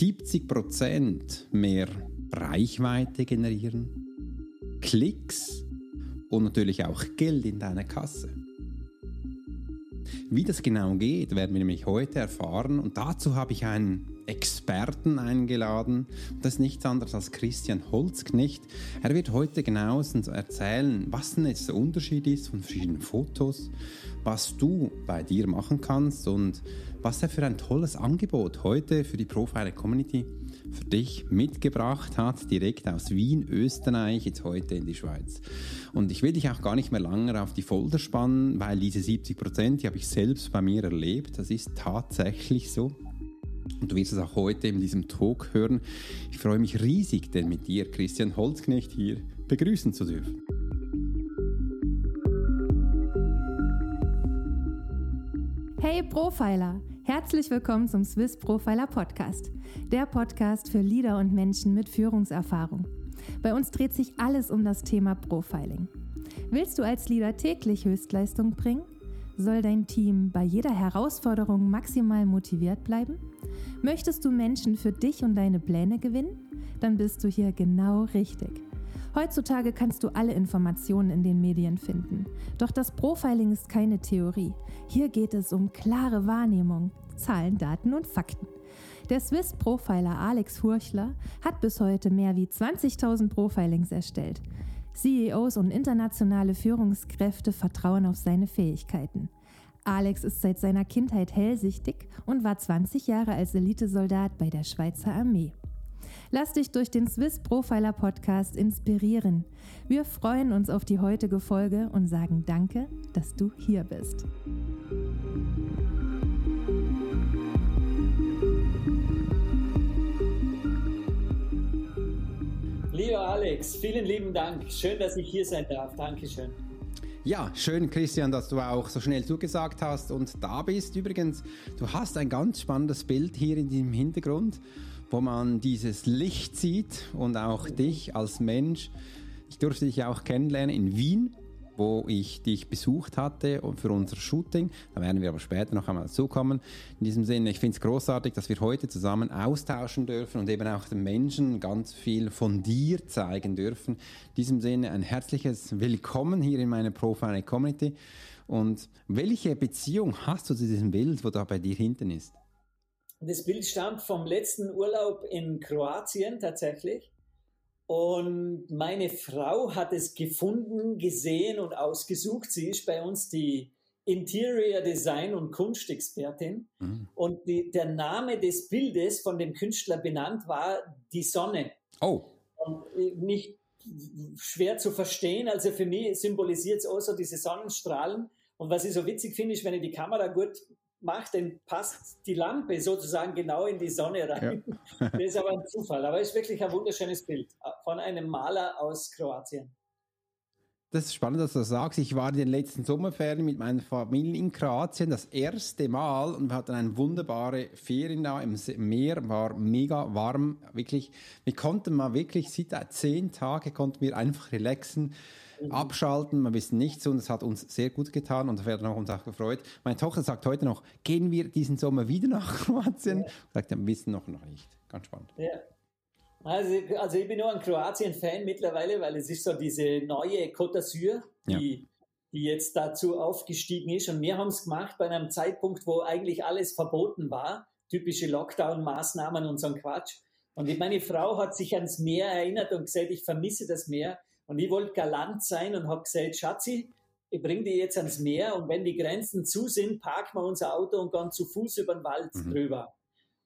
70% mehr Reichweite generieren, Klicks und natürlich auch Geld in deiner Kasse. Wie das genau geht, werden wir nämlich heute erfahren und dazu habe ich einen Experten eingeladen. Das ist nichts anderes als Christian Holzknecht. Er wird heute genauestens erzählen, was denn jetzt der Unterschied ist von verschiedenen Fotos, was du bei dir machen kannst und was er für ein tolles Angebot heute für die Profiler Community für dich mitgebracht hat, direkt aus Wien, Österreich, jetzt heute in die Schweiz. Und ich will dich auch gar nicht mehr lange auf die Folter spannen, weil diese 70 Prozent, die habe ich selbst bei mir erlebt. Das ist tatsächlich so. Und du wirst es auch heute in diesem Talk hören. Ich freue mich riesig, denn mit dir, Christian Holzknecht, hier begrüßen zu dürfen. Hey Profiler! Herzlich willkommen zum Swiss Profiler Podcast, der Podcast für Leader und Menschen mit Führungserfahrung. Bei uns dreht sich alles um das Thema Profiling. Willst du als Leader täglich Höchstleistung bringen? Soll dein Team bei jeder Herausforderung maximal motiviert bleiben? Möchtest du Menschen für dich und deine Pläne gewinnen? Dann bist du hier genau richtig. Heutzutage kannst du alle Informationen in den Medien finden. Doch das Profiling ist keine Theorie. Hier geht es um klare Wahrnehmung, Zahlen, Daten und Fakten. Der Swiss Profiler Alex Furchler hat bis heute mehr wie 20.000 Profilings erstellt. CEOs und internationale Führungskräfte vertrauen auf seine Fähigkeiten. Alex ist seit seiner Kindheit hellsichtig und war 20 Jahre als Elitesoldat bei der Schweizer Armee. Lass dich durch den Swiss Profiler Podcast inspirieren. Wir freuen uns auf die heutige Folge und sagen Danke, dass du hier bist. Alex, vielen lieben Dank. Schön, dass ich hier sein darf. Dankeschön. Ja, schön, Christian, dass du auch so schnell zugesagt hast und da bist. Übrigens, du hast ein ganz spannendes Bild hier in dem Hintergrund wo man dieses Licht sieht und auch dich als Mensch. Ich durfte dich auch kennenlernen in Wien, wo ich dich besucht hatte für unser Shooting. Da werden wir aber später noch einmal zukommen. In diesem Sinne, ich finde es großartig, dass wir heute zusammen austauschen dürfen und eben auch den Menschen ganz viel von dir zeigen dürfen. In diesem Sinne ein herzliches Willkommen hier in meiner Profile Community. Und welche Beziehung hast du zu diesem Bild, wo da bei dir hinten ist? Das Bild stammt vom letzten Urlaub in Kroatien tatsächlich. Und meine Frau hat es gefunden, gesehen und ausgesucht. Sie ist bei uns die Interior Design und Kunstexpertin. Mhm. Und die, der Name des Bildes von dem Künstler benannt war die Sonne. Oh. Und äh, nicht schwer zu verstehen. Also für mich symbolisiert es auch so diese Sonnenstrahlen. Und was ich so witzig finde, ist, wenn ich die Kamera gut macht, dann passt die Lampe sozusagen genau in die Sonne rein. Ja. das ist aber ein Zufall. Aber es ist wirklich ein wunderschönes Bild von einem Maler aus Kroatien. Das ist spannend, dass du das sagst. Ich war in den letzten Sommerferien mit meiner Familie in Kroatien das erste Mal und wir hatten eine wunderbare Ferien da im Meer, war mega warm, wirklich. Wir konnten mal wirklich, seit zehn Tagen konnten wir einfach relaxen abschalten, wir wissen nichts und es hat uns sehr gut getan und wir haben uns auch gefreut. Meine Tochter sagt heute noch, gehen wir diesen Sommer wieder nach Kroatien? Ja. Sagt, wir wissen noch, noch nicht. Ganz spannend. Ja. Also, also ich bin nur ein Kroatien-Fan mittlerweile, weil es ist so diese neue Côte d'Azur, die, ja. die jetzt dazu aufgestiegen ist. Und wir haben es gemacht bei einem Zeitpunkt, wo eigentlich alles verboten war. Typische Lockdown-Maßnahmen und so ein Quatsch. Und meine Frau hat sich ans Meer erinnert und gesagt, ich vermisse das Meer. Und ich wollte galant sein und habe gesagt, Schatzi, ich bringe die jetzt ans Meer und wenn die Grenzen zu sind, parken wir unser Auto und gehen zu Fuß über den Wald mhm. drüber.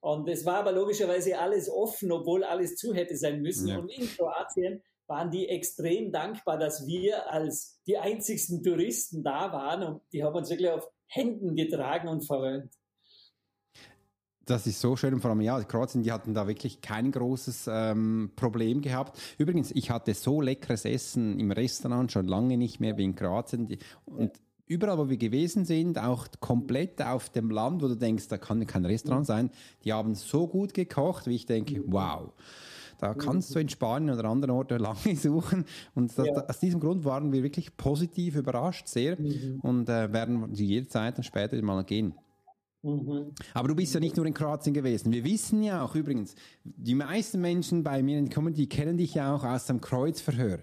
Und es war aber logischerweise alles offen, obwohl alles zu hätte sein müssen. Ja. Und in Kroatien waren die extrem dankbar, dass wir als die einzigsten Touristen da waren und die haben uns wirklich auf Händen getragen und verwöhnt. Das ist so schön. Und vor allem, ja, Kroatien, die hatten da wirklich kein großes ähm, Problem gehabt. Übrigens, ich hatte so leckeres Essen im Restaurant schon lange nicht mehr wie in Kroatien. Und überall, wo wir gewesen sind, auch komplett auf dem Land, wo du denkst, da kann kein Restaurant sein, die haben so gut gekocht, wie ich denke, wow. Da kannst du in Spanien oder anderen Orten lange suchen. Und das, ja. aus diesem Grund waren wir wirklich positiv überrascht, sehr. Mhm. Und äh, werden sie jederzeit dann später mal gehen. Mhm. Aber du bist ja nicht nur in Kroatien gewesen. Wir wissen ja auch übrigens, die meisten Menschen bei mir in der Community kennen dich ja auch aus dem Kreuzverhör.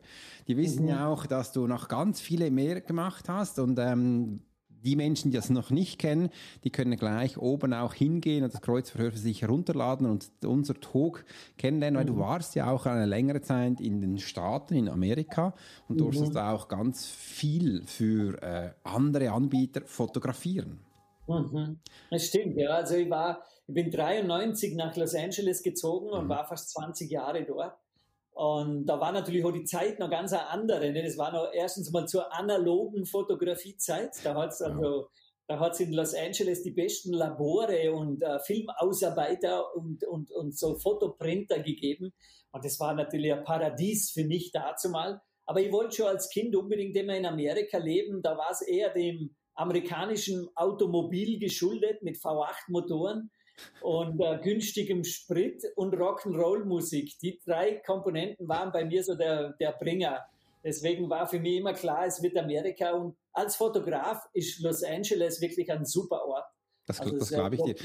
Die wissen mhm. ja auch, dass du noch ganz viele mehr gemacht hast und ähm, die Menschen, die das noch nicht kennen, die können gleich oben auch hingehen und das Kreuzverhör für sich herunterladen und unser Talk kennenlernen, weil mhm. du warst ja auch eine längere Zeit in den Staaten, in Amerika und mhm. durftest auch ganz viel für äh, andere Anbieter fotografieren. Mhm. Das stimmt, ja. Also ich war, ich bin 93 nach Los Angeles gezogen und mhm. war fast 20 Jahre dort. Und da war natürlich auch die Zeit noch ganz eine andere. Ne? Das war noch erstens mal zur analogen Fotografiezeit. Da hat es also, da hat's in Los Angeles die besten Labore und äh, Filmausarbeiter und, und, und so Fotoprinter gegeben. Und das war natürlich ein Paradies für mich dazu mal. Aber ich wollte schon als Kind unbedingt immer in Amerika leben. Da war es eher dem, amerikanischen Automobil geschuldet mit V8-Motoren und äh, günstigem Sprit und Rock'n'Roll-Musik. Die drei Komponenten waren bei mir so der, der Bringer. Deswegen war für mich immer klar, es wird Amerika. Und als Fotograf ist Los Angeles wirklich ein super Ort. Das, also das glaube ich dir.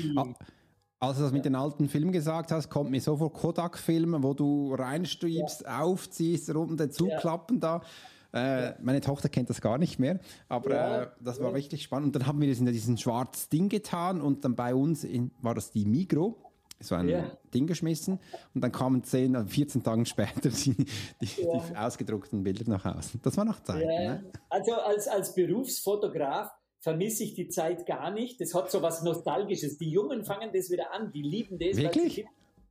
Als du das mit den alten Filmen gesagt hast, kommt mir so vor Kodak-Filmen, wo du reinstrebst, ja. aufziehst, unten zuklappen ja. da. Äh, meine Tochter kennt das gar nicht mehr, aber ja, äh, das war ja. richtig spannend. Und dann haben wir das in diesen schwarzen Ding getan und dann bei uns in, war das die Migro. So ein ja. Ding geschmissen und dann kamen 10, 14 Tage später die, die, die ausgedruckten Bilder nach Hause. Das war noch Zeit. Ne? Also als, als Berufsfotograf vermisse ich die Zeit gar nicht. Das hat so was Nostalgisches. Die Jungen fangen das wieder an, die lieben das. Wirklich?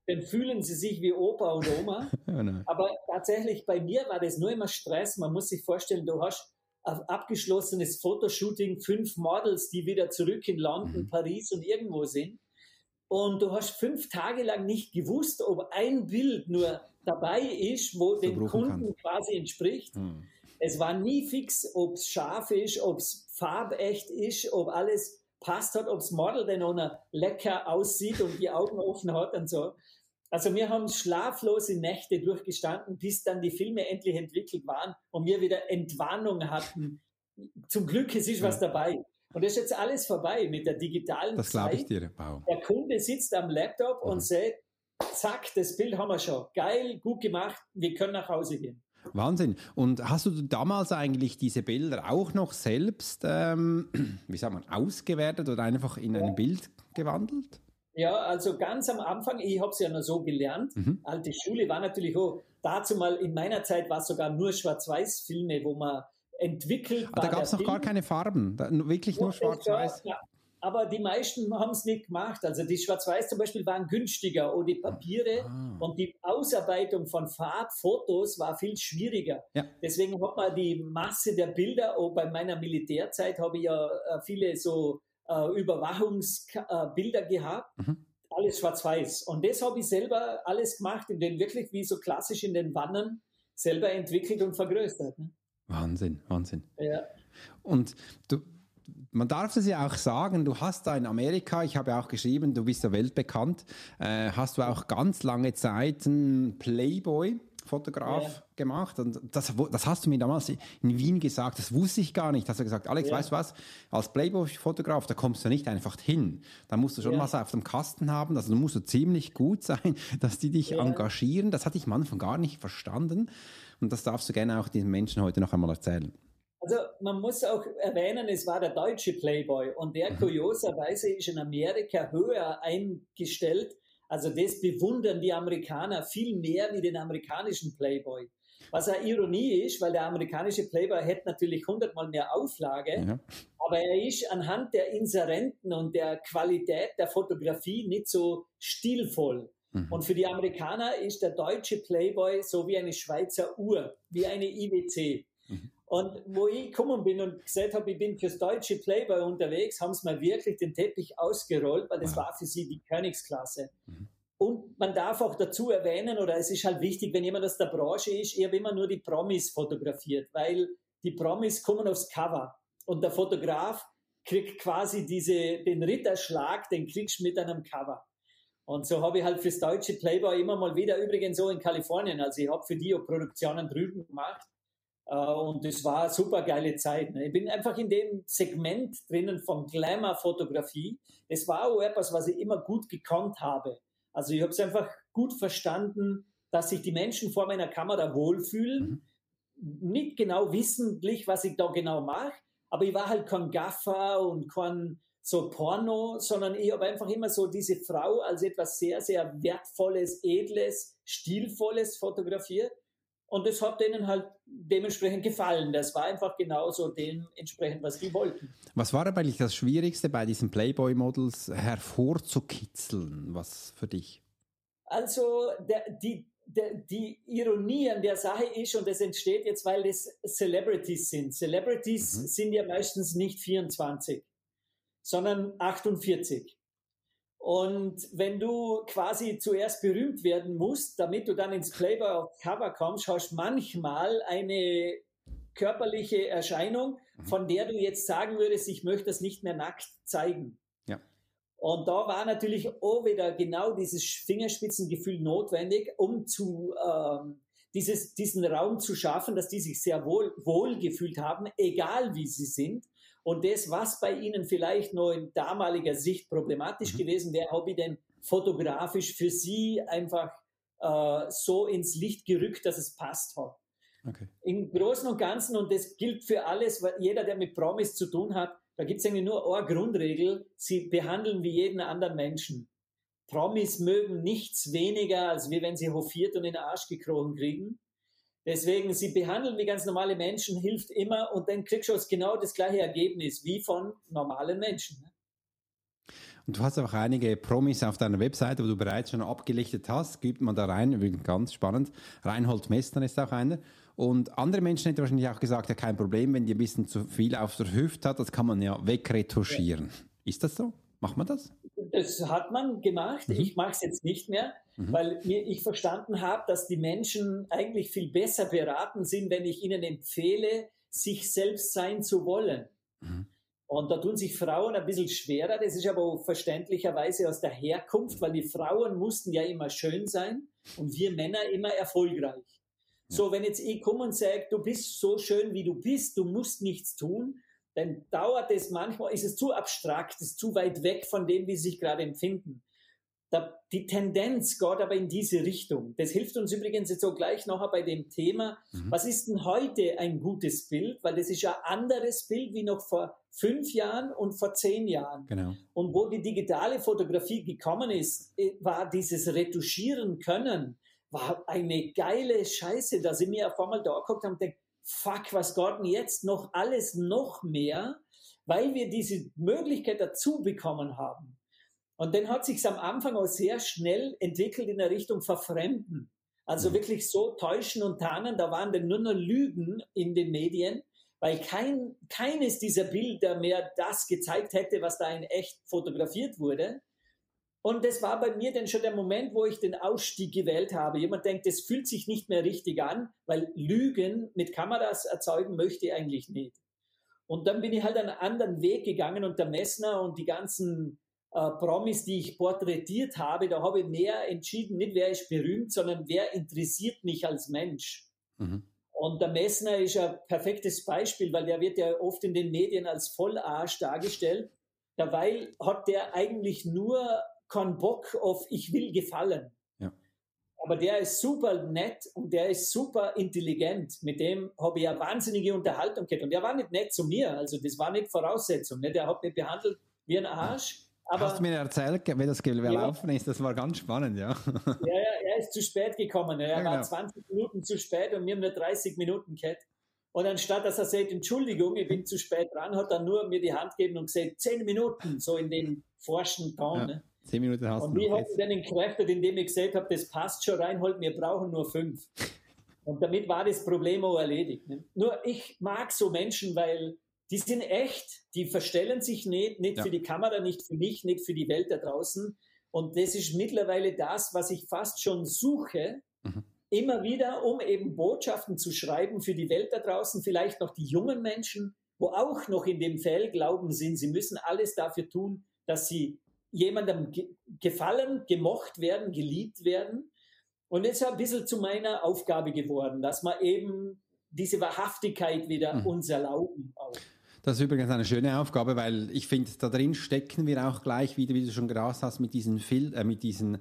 Dann fühlen sie sich wie Opa und Oma. oh Aber tatsächlich bei mir war das nur immer Stress. Man muss sich vorstellen, du hast ein abgeschlossenes Fotoshooting, fünf Models, die wieder zurück in London, mhm. Paris und irgendwo sind. Und du hast fünf Tage lang nicht gewusst, ob ein Bild nur dabei ist, wo dem Kunden kann. quasi entspricht. Mhm. Es war nie fix, ob es scharf ist, ob es farbecht ist, ob alles passt hat, ob das Model denn auch noch lecker aussieht und die Augen offen hat und so. Also wir haben schlaflose Nächte durchgestanden, bis dann die Filme endlich entwickelt waren und wir wieder Entwarnung hatten. Zum Glück, es ist was dabei. Und das ist jetzt alles vorbei mit der digitalen Das glaube ich dir. Wow. Der Kunde sitzt am Laptop mhm. und sagt, zack, das Bild haben wir schon. Geil, gut gemacht, wir können nach Hause gehen. Wahnsinn. Und hast du damals eigentlich diese Bilder auch noch selbst, ähm, wie sagt man, ausgewertet oder einfach in ein Bild gewandelt? Ja, also ganz am Anfang, ich habe es ja nur so gelernt. Mhm. Alte Schule war natürlich auch, dazu mal in meiner Zeit war es sogar nur Schwarz-Weiß-Filme, wo man entwickelt ah, Da gab es noch Film. gar keine Farben, da, wirklich nur Schwarz-Weiß. Ja, aber die meisten haben es nicht gemacht. Also die Schwarz-Weiß zum Beispiel waren günstiger und die Papiere ah. und die Ausarbeitung von Farbfotos war viel schwieriger. Ja. Deswegen hat man die Masse der Bilder, auch bei meiner Militärzeit habe ich ja äh, viele so äh, Überwachungsbilder äh, gehabt. Mhm. Alles schwarz-weiß. Und das habe ich selber alles gemacht, in den wirklich wie so klassisch in den Wannen selber entwickelt und vergrößert. Ne? Wahnsinn, Wahnsinn. Ja. Und du, man darf es ja auch sagen, du hast da in Amerika, ich habe ja auch geschrieben, du bist ja weltbekannt, äh, hast du auch ganz lange Zeit einen Playboy Fotograf ja. gemacht und das, das hast du mir damals in Wien gesagt, das wusste ich gar nicht. Hast du gesagt, Alex, ja. weißt du was, als Playboy-Fotograf, da kommst du nicht einfach hin. Da musst du schon ja. was auf dem Kasten haben, also du musst du ziemlich gut sein, dass die dich engagieren. Das hatte ich manchmal gar nicht verstanden und das darfst du gerne auch diesen Menschen heute noch einmal erzählen. Also man muss auch erwähnen, es war der deutsche Playboy und der mhm. kurioserweise ist in Amerika höher eingestellt. Also das bewundern die Amerikaner viel mehr wie den amerikanischen Playboy. Was eine Ironie ist, weil der amerikanische Playboy hätte natürlich hundertmal mehr Auflage, ja. aber er ist anhand der Inserenten und der Qualität der Fotografie nicht so stilvoll. Mhm. Und für die Amerikaner ist der deutsche Playboy so wie eine Schweizer Uhr, wie eine IWC. Und wo ich gekommen bin und gesagt habe, ich bin fürs deutsche Playboy unterwegs, haben sie mir wirklich den Teppich ausgerollt, weil das wow. war für sie die Königsklasse. Mhm. Und man darf auch dazu erwähnen, oder es ist halt wichtig, wenn jemand aus der Branche ist, ich habe immer nur die Promis fotografiert, weil die Promis kommen aufs Cover und der Fotograf kriegt quasi diese, den Ritterschlag, den kriegst du mit einem Cover. Und so habe ich halt fürs deutsche Playboy immer mal wieder, übrigens so in Kalifornien, also ich habe für die auch Produktionen drüben gemacht, und es war eine super geile Zeit. Ne? Ich bin einfach in dem Segment drinnen von Glamour-Fotografie. Das war auch etwas, was ich immer gut gekonnt habe. Also ich habe es einfach gut verstanden, dass sich die Menschen vor meiner Kamera wohlfühlen. Mhm. Nicht genau wissentlich, was ich da genau mache, aber ich war halt kein Gaffer und kein so Porno, sondern ich habe einfach immer so diese Frau als etwas sehr, sehr Wertvolles, Edles, Stilvolles fotografiert. Und das hat denen halt dementsprechend gefallen. Das war einfach genauso dementsprechend, was die wollten. Was war aber eigentlich das Schwierigste bei diesen Playboy-Models hervorzukitzeln? Was für dich? Also der, die, der, die Ironie an der Sache ist, und das entsteht jetzt, weil das Celebrities sind. Celebrities mhm. sind ja meistens nicht 24 sondern 48. Und wenn du quasi zuerst berühmt werden musst, damit du dann ins Playboy auf Cover kommst, hast manchmal eine körperliche Erscheinung, mhm. von der du jetzt sagen würdest, ich möchte das nicht mehr nackt zeigen. Ja. Und da war natürlich auch wieder genau dieses Fingerspitzengefühl notwendig, um zu ähm, dieses, diesen Raum zu schaffen, dass die sich sehr wohl, wohl gefühlt haben, egal wie sie sind. Und das, was bei Ihnen vielleicht noch in damaliger Sicht problematisch mhm. gewesen wäre, habe ich denn fotografisch für Sie einfach äh, so ins Licht gerückt, dass es passt hat. Okay. Im Großen und Ganzen, und das gilt für alles, weil jeder, der mit Promis zu tun hat, da gibt es eigentlich nur eine Grundregel, sie behandeln wie jeden anderen Menschen. Promis mögen nichts weniger, als wie wenn sie hofiert und in den Arsch gekrochen kriegen. Deswegen, sie behandeln wie ganz normale Menschen, hilft immer und dann kriegst du genau das gleiche Ergebnis wie von normalen Menschen. Ne? Und du hast auch einige Promis auf deiner Webseite, wo du bereits schon abgelichtet hast, gibt man da rein, ganz spannend. Reinhold Messner ist auch einer. Und andere Menschen hätten wahrscheinlich auch gesagt, ja kein Problem, wenn die ein bisschen zu viel auf der Hüfte hat, das kann man ja wegretuschieren. Ja. Ist das so? Macht man das? Das hat man gemacht. Mhm. Ich mache es jetzt nicht mehr, mhm. weil mir, ich verstanden habe, dass die Menschen eigentlich viel besser beraten sind, wenn ich ihnen empfehle, sich selbst sein zu wollen. Mhm. Und da tun sich Frauen ein bisschen schwerer. Das ist aber verständlicherweise aus der Herkunft, weil die Frauen mussten ja immer schön sein und wir Männer immer erfolgreich. So, wenn jetzt ich komme und sage, du bist so schön, wie du bist, du musst nichts tun, dann dauert es manchmal, ist es zu abstrakt, ist zu weit weg von dem, wie sie sich gerade empfinden. Da, die Tendenz geht aber in diese Richtung. Das hilft uns übrigens jetzt auch gleich noch bei dem Thema, mhm. was ist denn heute ein gutes Bild? Weil das ist ja ein anderes Bild wie noch vor fünf Jahren und vor zehn Jahren. Genau. Und wo die digitale Fotografie gekommen ist, äh, war dieses Retuschieren können, war eine geile Scheiße, dass ich mir auf einmal da geguckt habe und denke, fuck, was geht denn jetzt noch alles noch mehr, weil wir diese Möglichkeit dazu bekommen haben. Und dann hat sich am Anfang auch sehr schnell entwickelt in der Richtung Verfremden. Also mhm. wirklich so täuschen und tarnen, da waren dann nur noch Lügen in den Medien, weil kein, keines dieser Bilder mehr das gezeigt hätte, was da in echt fotografiert wurde. Und das war bei mir dann schon der Moment, wo ich den Ausstieg gewählt habe. Jemand denkt, das fühlt sich nicht mehr richtig an, weil Lügen mit Kameras erzeugen möchte ich eigentlich nicht. Und dann bin ich halt einen anderen Weg gegangen und der Messner und die ganzen äh, Promis, die ich porträtiert habe, da habe ich mehr entschieden, nicht wer ist berühmt, sondern wer interessiert mich als Mensch. Mhm. Und der Messner ist ein perfektes Beispiel, weil der wird ja oft in den Medien als Vollarsch dargestellt. Dabei hat der eigentlich nur keinen Bock auf, ich will gefallen. Ja. Aber der ist super nett und der ist super intelligent. Mit dem habe ich eine wahnsinnige Unterhaltung gehabt. Und der war nicht nett zu mir. Also das war nicht Voraussetzung. Ne? Der hat mich behandelt wie ein Arsch. Aber, Hast du mir erzählt, wie das gelaufen ja. ist? Das war ganz spannend, ja. Ja, ja er ist zu spät gekommen. Er ja, war genau. 20 Minuten zu spät und wir haben nur 30 Minuten gehabt. Und anstatt dass er sagt, Entschuldigung, ich bin zu spät dran, hat er nur mir die Hand gegeben und gesagt, 10 Minuten, so in den forschen Ton. Ja. Ne? Zehn Minuten hast und du. Und ich habe dann entkräftet, indem ich gesagt habe, das passt schon, Reinhold, wir brauchen nur fünf. Und damit war das Problem auch erledigt. Ne? Nur ich mag so Menschen, weil die sind echt, die verstellen sich nicht, nicht ja. für die Kamera, nicht für mich, nicht für die Welt da draußen. Und das ist mittlerweile das, was ich fast schon suche, mhm. immer wieder, um eben Botschaften zu schreiben für die Welt da draußen, vielleicht noch die jungen Menschen, wo auch noch in dem Fell glauben sind, sie müssen alles dafür tun, dass sie jemandem gefallen, gemocht werden, geliebt werden. Und jetzt ist ein bisschen zu meiner Aufgabe geworden, dass man eben diese Wahrhaftigkeit wieder mhm. uns erlauben. Auch. Das ist übrigens eine schöne Aufgabe, weil ich finde, da drin stecken wir auch gleich wieder, wie du schon gesagt hast, mit diesen, Fil äh, mit diesen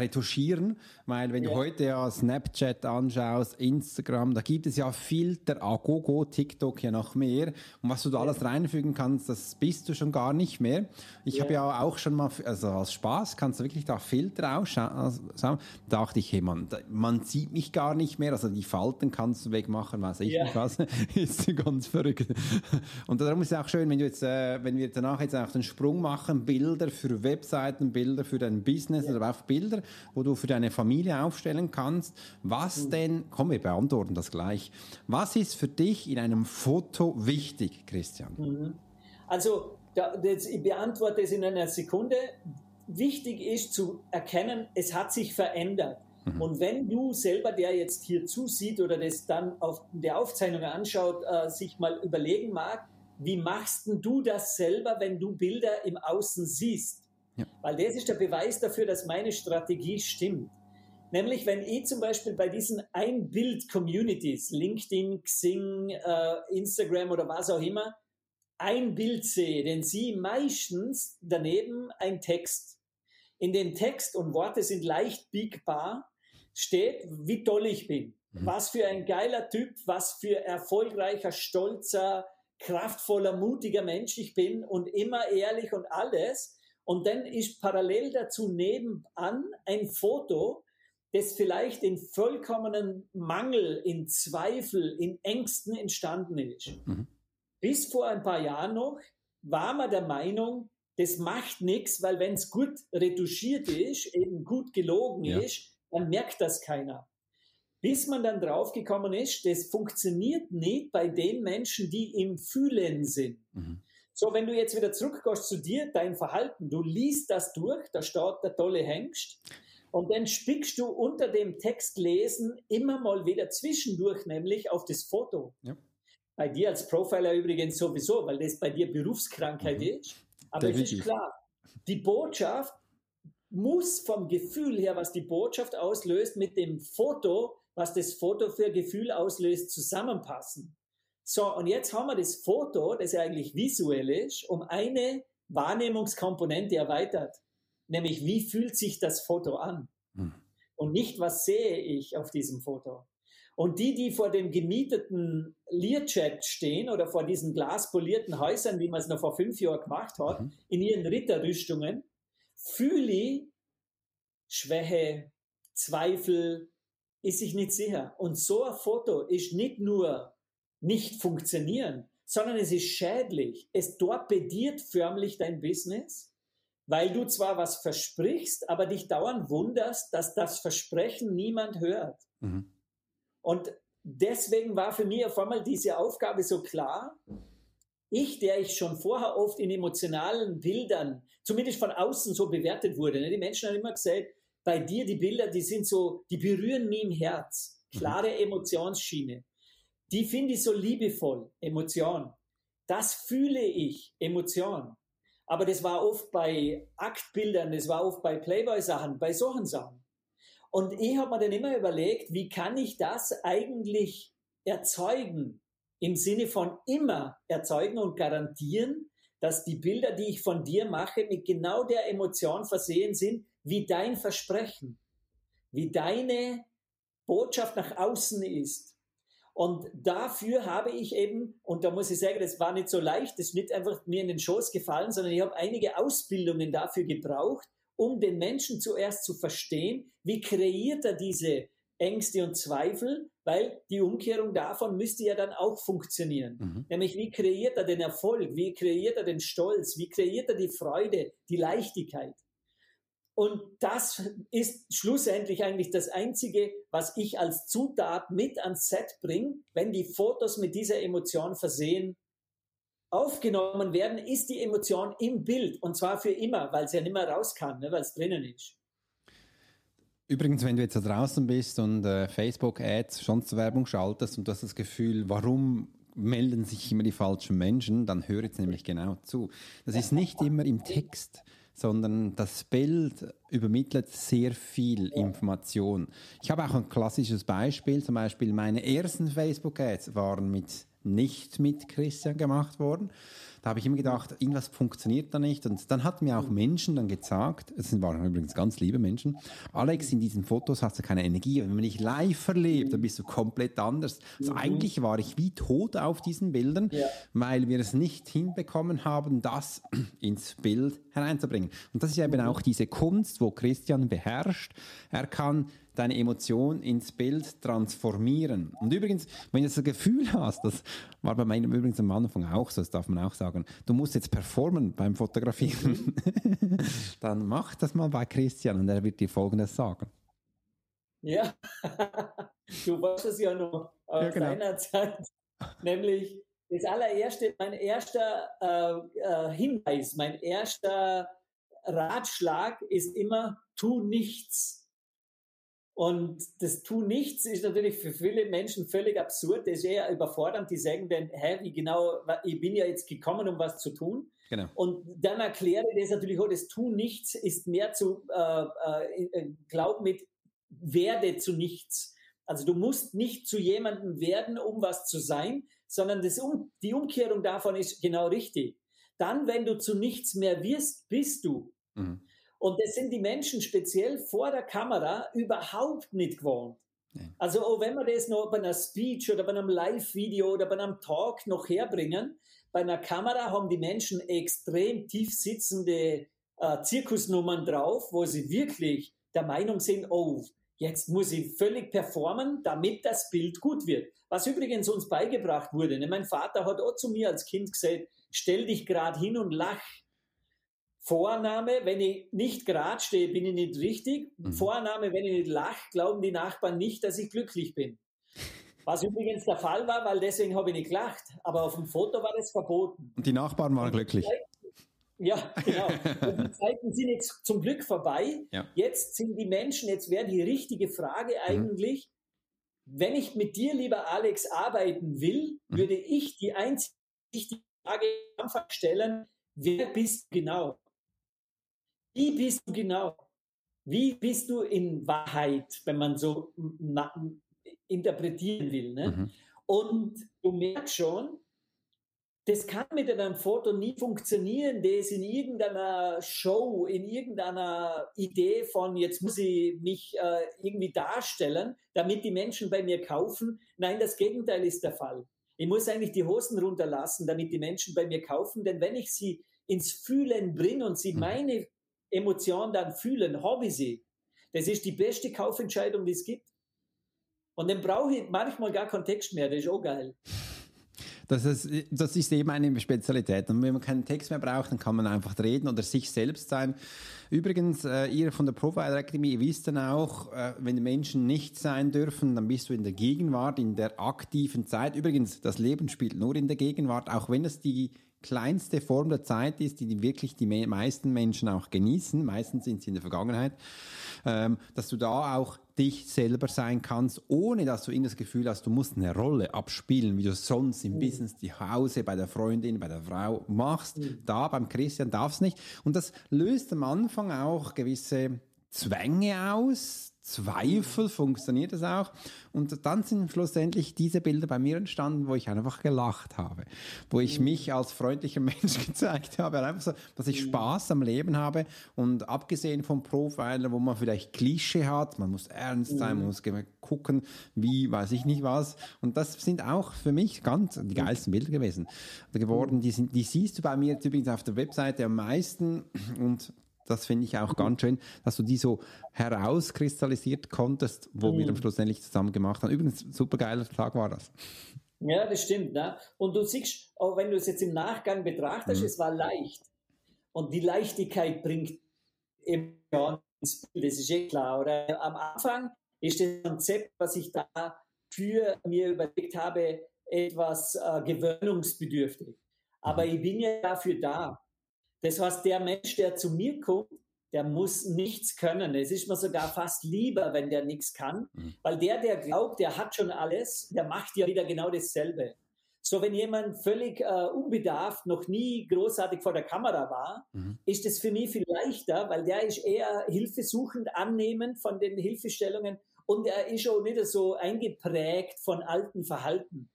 Retuschieren. Weil wenn ja. du heute ja Snapchat anschaust, Instagram, da gibt es ja Filter, Agogo, TikTok ja noch mehr. Und was du da ja. alles reinfügen kannst, das bist du schon gar nicht mehr. Ich ja. habe ja auch schon mal, also als Spaß kannst du wirklich da Filter ausschauen. Da dachte ich, hey, man, man sieht mich gar nicht mehr. Also die Falten kannst du wegmachen, weiß ich nicht was. ist ganz verrückt. Und darum ist es auch schön, wenn du jetzt, äh, wenn wir danach jetzt auch den Sprung machen, Bilder für Webseiten, Bilder für dein Business oder auch Bilder, wo du für deine Familie aufstellen kannst. Was mhm. denn, komm, wir beantworten das gleich. Was ist für dich in einem Foto wichtig, Christian? Mhm. Also, ich beantworte es in einer Sekunde. Wichtig ist zu erkennen, es hat sich verändert. Mhm. Und wenn du selber, der jetzt hier zusieht oder das dann auf der Aufzeichnung anschaut, äh, sich mal überlegen mag, wie machst du das selber, wenn du Bilder im Außen siehst? Ja. Weil das ist der Beweis dafür, dass meine Strategie stimmt. Nämlich, wenn ich zum Beispiel bei diesen Ein-Bild-Communities, LinkedIn, Xing, äh, Instagram oder was auch immer, ein Bild sehe, denn sie meistens daneben ein Text. In dem Text, und Worte sind leicht biegbar, steht, wie toll ich bin. Mhm. Was für ein geiler Typ, was für erfolgreicher, stolzer, kraftvoller, mutiger Mensch ich bin und immer ehrlich und alles. Und dann ist parallel dazu nebenan ein Foto, das vielleicht in vollkommenen Mangel, in Zweifel, in Ängsten entstanden ist. Mhm. Bis vor ein paar Jahren noch war man der Meinung, das macht nichts, weil wenn es gut retuschiert ist, eben gut gelogen ja. ist, dann merkt das keiner bis man dann draufgekommen ist, das funktioniert nicht bei den Menschen, die im Fühlen sind. Mhm. So, wenn du jetzt wieder zurückgehst zu dir, dein Verhalten, du liest das durch, da steht der tolle Hengst, und dann spickst du unter dem Text lesen immer mal wieder zwischendurch, nämlich auf das Foto. Ja. Bei dir als Profiler übrigens sowieso, weil das bei dir Berufskrankheit mhm. ist. Aber es ist klar, die Botschaft muss vom Gefühl her, was die Botschaft auslöst, mit dem Foto was das Foto für Gefühl auslöst, zusammenpassen. So, und jetzt haben wir das Foto, das ja eigentlich visuell ist, um eine Wahrnehmungskomponente erweitert. Nämlich, wie fühlt sich das Foto an? Hm. Und nicht, was sehe ich auf diesem Foto. Und die, die vor dem gemieteten Learjet stehen oder vor diesen glaspolierten Häusern, wie man es noch vor fünf Jahren gemacht hat, mhm. in ihren Ritterrüstungen, fühle ich Schwäche, Zweifel, ist sich nicht sicher. Und so ein Foto ist nicht nur nicht funktionieren, sondern es ist schädlich. Es torpediert förmlich dein Business, weil du zwar was versprichst, aber dich dauernd wunderst, dass das Versprechen niemand hört. Mhm. Und deswegen war für mich auf einmal diese Aufgabe so klar. Ich, der ich schon vorher oft in emotionalen Bildern, zumindest von außen so bewertet wurde, ne? die Menschen haben immer gesagt, bei dir die Bilder, die sind so, die berühren mich im Herz. Klare mhm. Emotionsschiene. Die finde ich so liebevoll. Emotion. Das fühle ich. Emotion. Aber das war oft bei Aktbildern, das war oft bei Playboy-Sachen, bei solchen Sachen. Und ich habe mir dann immer überlegt, wie kann ich das eigentlich erzeugen? Im Sinne von immer erzeugen und garantieren, dass die Bilder, die ich von dir mache, mit genau der Emotion versehen sind, wie dein Versprechen, wie deine Botschaft nach außen ist. Und dafür habe ich eben, und da muss ich sagen, das war nicht so leicht, das ist nicht einfach mir in den Schoß gefallen, sondern ich habe einige Ausbildungen dafür gebraucht, um den Menschen zuerst zu verstehen, wie kreiert er diese Ängste und Zweifel, weil die Umkehrung davon müsste ja dann auch funktionieren. Mhm. Nämlich, wie kreiert er den Erfolg, wie kreiert er den Stolz, wie kreiert er die Freude, die Leichtigkeit. Und das ist schlussendlich eigentlich das Einzige, was ich als Zutat mit ans Set bringe, wenn die Fotos mit dieser Emotion versehen aufgenommen werden, ist die Emotion im Bild und zwar für immer, weil es ja nicht mehr raus kann, ne, weil es drinnen ist. Übrigens, wenn du jetzt da draußen bist und äh, Facebook-Ads, schon zur Werbung schaltest und du hast das Gefühl, warum melden sich immer die falschen Menschen, dann hör jetzt nämlich genau zu. Das ist nicht immer im Text sondern das Bild übermittelt sehr viel. Information. Ich habe auch ein klassisches Beispiel, zum Beispiel meine ersten Facebook-Ads waren mit nicht mit Christian gemacht worden. Da habe ich immer gedacht, irgendwas funktioniert da nicht. Und dann hatten mir auch Menschen dann gesagt, es waren übrigens ganz liebe Menschen, Alex, in diesen Fotos hast du keine Energie. Wenn man dich live erlebt, dann bist du komplett anders. Also mhm. eigentlich war ich wie tot auf diesen Bildern, ja. weil wir es nicht hinbekommen haben, das ins Bild hereinzubringen. Und das ist eben auch diese Kunst, wo Christian beherrscht. Er kann deine Emotion ins Bild transformieren. Und übrigens, wenn du das Gefühl hast, das war bei meinem übrigens am Anfang auch so, das darf man auch sagen, du musst jetzt performen beim Fotografieren, dann mach das mal bei Christian und er wird dir Folgendes sagen. Ja, du weißt es ja noch aus ja, genau. deiner Zeit, nämlich das allererste, mein erster äh, äh, Hinweis, mein erster Ratschlag ist immer, tu nichts. Und das Tu nichts ist natürlich für viele Menschen völlig absurd. Das ist eher überfordernd. Die sagen dann, hä, wie genau, ich bin ja jetzt gekommen, um was zu tun. Genau. Und dann erkläre ich das natürlich auch, das Tu nichts ist mehr zu äh, äh, äh, Glaub mit werde zu nichts. Also du musst nicht zu jemandem werden, um was zu sein, sondern das um, die Umkehrung davon ist genau richtig. Dann, wenn du zu nichts mehr wirst, bist du. Mhm. Und das sind die Menschen speziell vor der Kamera überhaupt nicht gewohnt. Also auch wenn wir das noch bei einer Speech oder bei einem Live-Video oder bei einem Talk noch herbringen, bei einer Kamera haben die Menschen extrem tief sitzende äh, Zirkusnummern drauf, wo sie wirklich der Meinung sind, oh, jetzt muss ich völlig performen, damit das Bild gut wird. Was übrigens uns beigebracht wurde. Ne? Mein Vater hat auch zu mir als Kind gesagt, stell dich gerade hin und lach. Vorname, wenn ich nicht gerade stehe, bin ich nicht richtig. Mhm. Vorname, wenn ich nicht lache, glauben die Nachbarn nicht, dass ich glücklich bin. Was übrigens der Fall war, weil deswegen habe ich nicht gelacht. Aber auf dem Foto war das verboten. Und die Nachbarn waren glücklich. Ja, genau. Und die Zeiten sind jetzt zum Glück vorbei. Ja. Jetzt sind die Menschen, jetzt wäre die richtige Frage mhm. eigentlich, mhm. wenn ich mit dir, lieber Alex, arbeiten will, mhm. würde ich die einzige Frage am Anfang stellen, wer bist du genau? Wie bist du genau? Wie bist du in Wahrheit, wenn man so interpretieren will? Ne? Mhm. Und du merkst schon, das kann mit einem Foto nie funktionieren, das in irgendeiner Show, in irgendeiner Idee von, jetzt muss ich mich äh, irgendwie darstellen, damit die Menschen bei mir kaufen. Nein, das Gegenteil ist der Fall. Ich muss eigentlich die Hosen runterlassen, damit die Menschen bei mir kaufen, denn wenn ich sie ins Fühlen bringe und sie mhm. meine Emotion dann fühlen, habe ich sie. Das ist die beste Kaufentscheidung, die es gibt. Und dann brauche ich manchmal gar keinen Text mehr, das ist auch geil. Das ist, das ist eben eine Spezialität. Und wenn man keinen Text mehr braucht, dann kann man einfach reden oder sich selbst sein. Übrigens, äh, ihr von der Profiler Academy, ihr wisst dann auch, äh, wenn Menschen nicht sein dürfen, dann bist du in der Gegenwart, in der aktiven Zeit. Übrigens, das Leben spielt nur in der Gegenwart, auch wenn es die kleinste Form der Zeit ist, die wirklich die meisten Menschen auch genießen, meistens sind sie in der Vergangenheit, ähm, dass du da auch dich selber sein kannst, ohne dass du immer das Gefühl hast, du musst eine Rolle abspielen, wie du sonst im mhm. Business, zu Hause, bei der Freundin, bei der Frau machst. Mhm. Da beim Christian darfst nicht. Und das löst am Anfang auch gewisse Zwänge aus, Zweifel, funktioniert es auch? Und dann sind schlussendlich diese Bilder bei mir entstanden, wo ich einfach gelacht habe, wo ich mhm. mich als freundlicher Mensch gezeigt habe, einfach so, dass ich mhm. Spaß am Leben habe und abgesehen vom Profiler, wo man vielleicht Klischee hat, man muss ernst sein, man mhm. muss gucken, wie, weiß ich nicht was. Und das sind auch für mich ganz die geilsten Bilder gewesen geworden. Die, sind, die siehst du bei mir übrigens auf der Webseite am meisten und das finde ich auch ganz schön, dass du die so herauskristallisiert konntest, wo mhm. wir dann schlussendlich zusammen gemacht haben. Übrigens, super geiler Tag war das. Ja, das stimmt. Ne? Und du siehst, auch wenn du es jetzt im Nachgang betrachtest, mhm. es war leicht. Und die Leichtigkeit bringt eben ins Bild, das ist eh klar. Oder am Anfang ist das Konzept, was ich da für mir überlegt habe, etwas äh, gewöhnungsbedürftig. Aber mhm. ich bin ja dafür da. Das heißt, der Mensch, der zu mir kommt, der muss nichts können. Es ist mir sogar fast lieber, wenn der nichts kann, mhm. weil der, der glaubt, der hat schon alles, der macht ja wieder genau dasselbe. So, wenn jemand völlig äh, unbedarft noch nie großartig vor der Kamera war, mhm. ist es für mich viel leichter, weil der ist eher hilfesuchend, annehmend von den Hilfestellungen und er ist auch nicht so eingeprägt von alten Verhalten.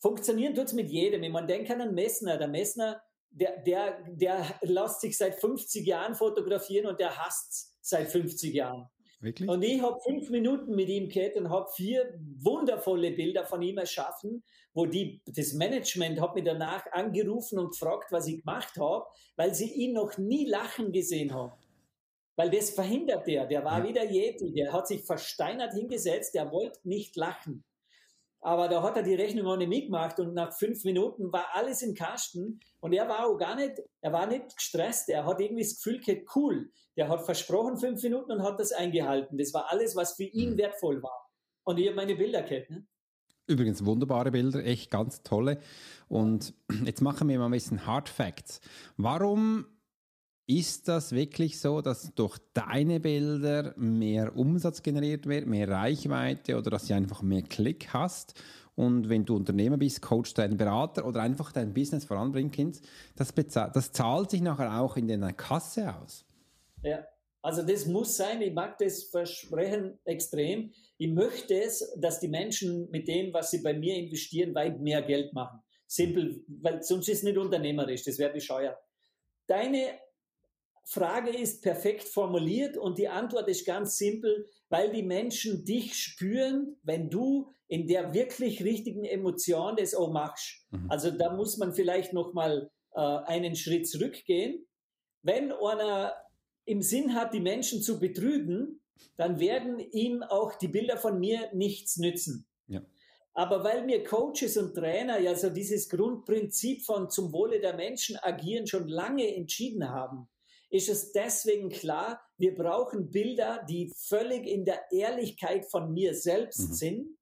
Funktionieren tut es mit jedem. Ich meine, denk an einen Messner. Der Messner, der, der, der lässt sich seit 50 Jahren fotografieren und der hasst seit 50 Jahren. Wirklich? Und ich habe fünf Minuten mit ihm gehabt und habe vier wundervolle Bilder von ihm erschaffen, wo die, das Management hat mich danach angerufen und gefragt, was ich gemacht habe, weil sie ihn noch nie lachen gesehen haben. Weil das verhindert der. Der war ja. wieder Yeti, der hat sich versteinert hingesetzt, der wollte nicht lachen. Aber da hat er die Rechnung auch nicht mitgemacht und nach fünf Minuten war alles im Kasten und er war auch gar nicht, er war nicht gestresst. Er hat irgendwie das Gefühl gehabt, cool. Der hat versprochen fünf Minuten und hat das eingehalten. Das war alles, was für ihn mhm. wertvoll war. Und ich habe meine Bilder gehabt. Ne? Übrigens wunderbare Bilder, echt ganz tolle. Und jetzt machen wir mal ein bisschen Hard Facts. Warum ist das wirklich so, dass durch deine Bilder mehr Umsatz generiert wird, mehr Reichweite oder dass du einfach mehr Klick hast? Und wenn du Unternehmer bist, Coach, deinen Berater oder einfach dein Business voranbringen kannst, das, das zahlt sich nachher auch in deiner Kasse aus. Ja, also das muss sein. Ich mag das Versprechen extrem. Ich möchte es, dass die Menschen mit dem, was sie bei mir investieren, weit mehr Geld machen. Simpel, weil sonst ist es nicht unternehmerisch. Das wäre bescheuert. Deine Frage ist perfekt formuliert und die Antwort ist ganz simpel, weil die Menschen dich spüren, wenn du in der wirklich richtigen Emotion das auch machst. Mhm. Also da muss man vielleicht noch mal äh, einen Schritt zurückgehen. Wenn einer im Sinn hat, die Menschen zu betrügen, dann werden ihm auch die Bilder von mir nichts nützen. Ja. Aber weil mir Coaches und Trainer ja so dieses Grundprinzip von zum Wohle der Menschen agieren schon lange entschieden haben, ist es deswegen klar, wir brauchen Bilder, die völlig in der Ehrlichkeit von mir selbst mhm. sind,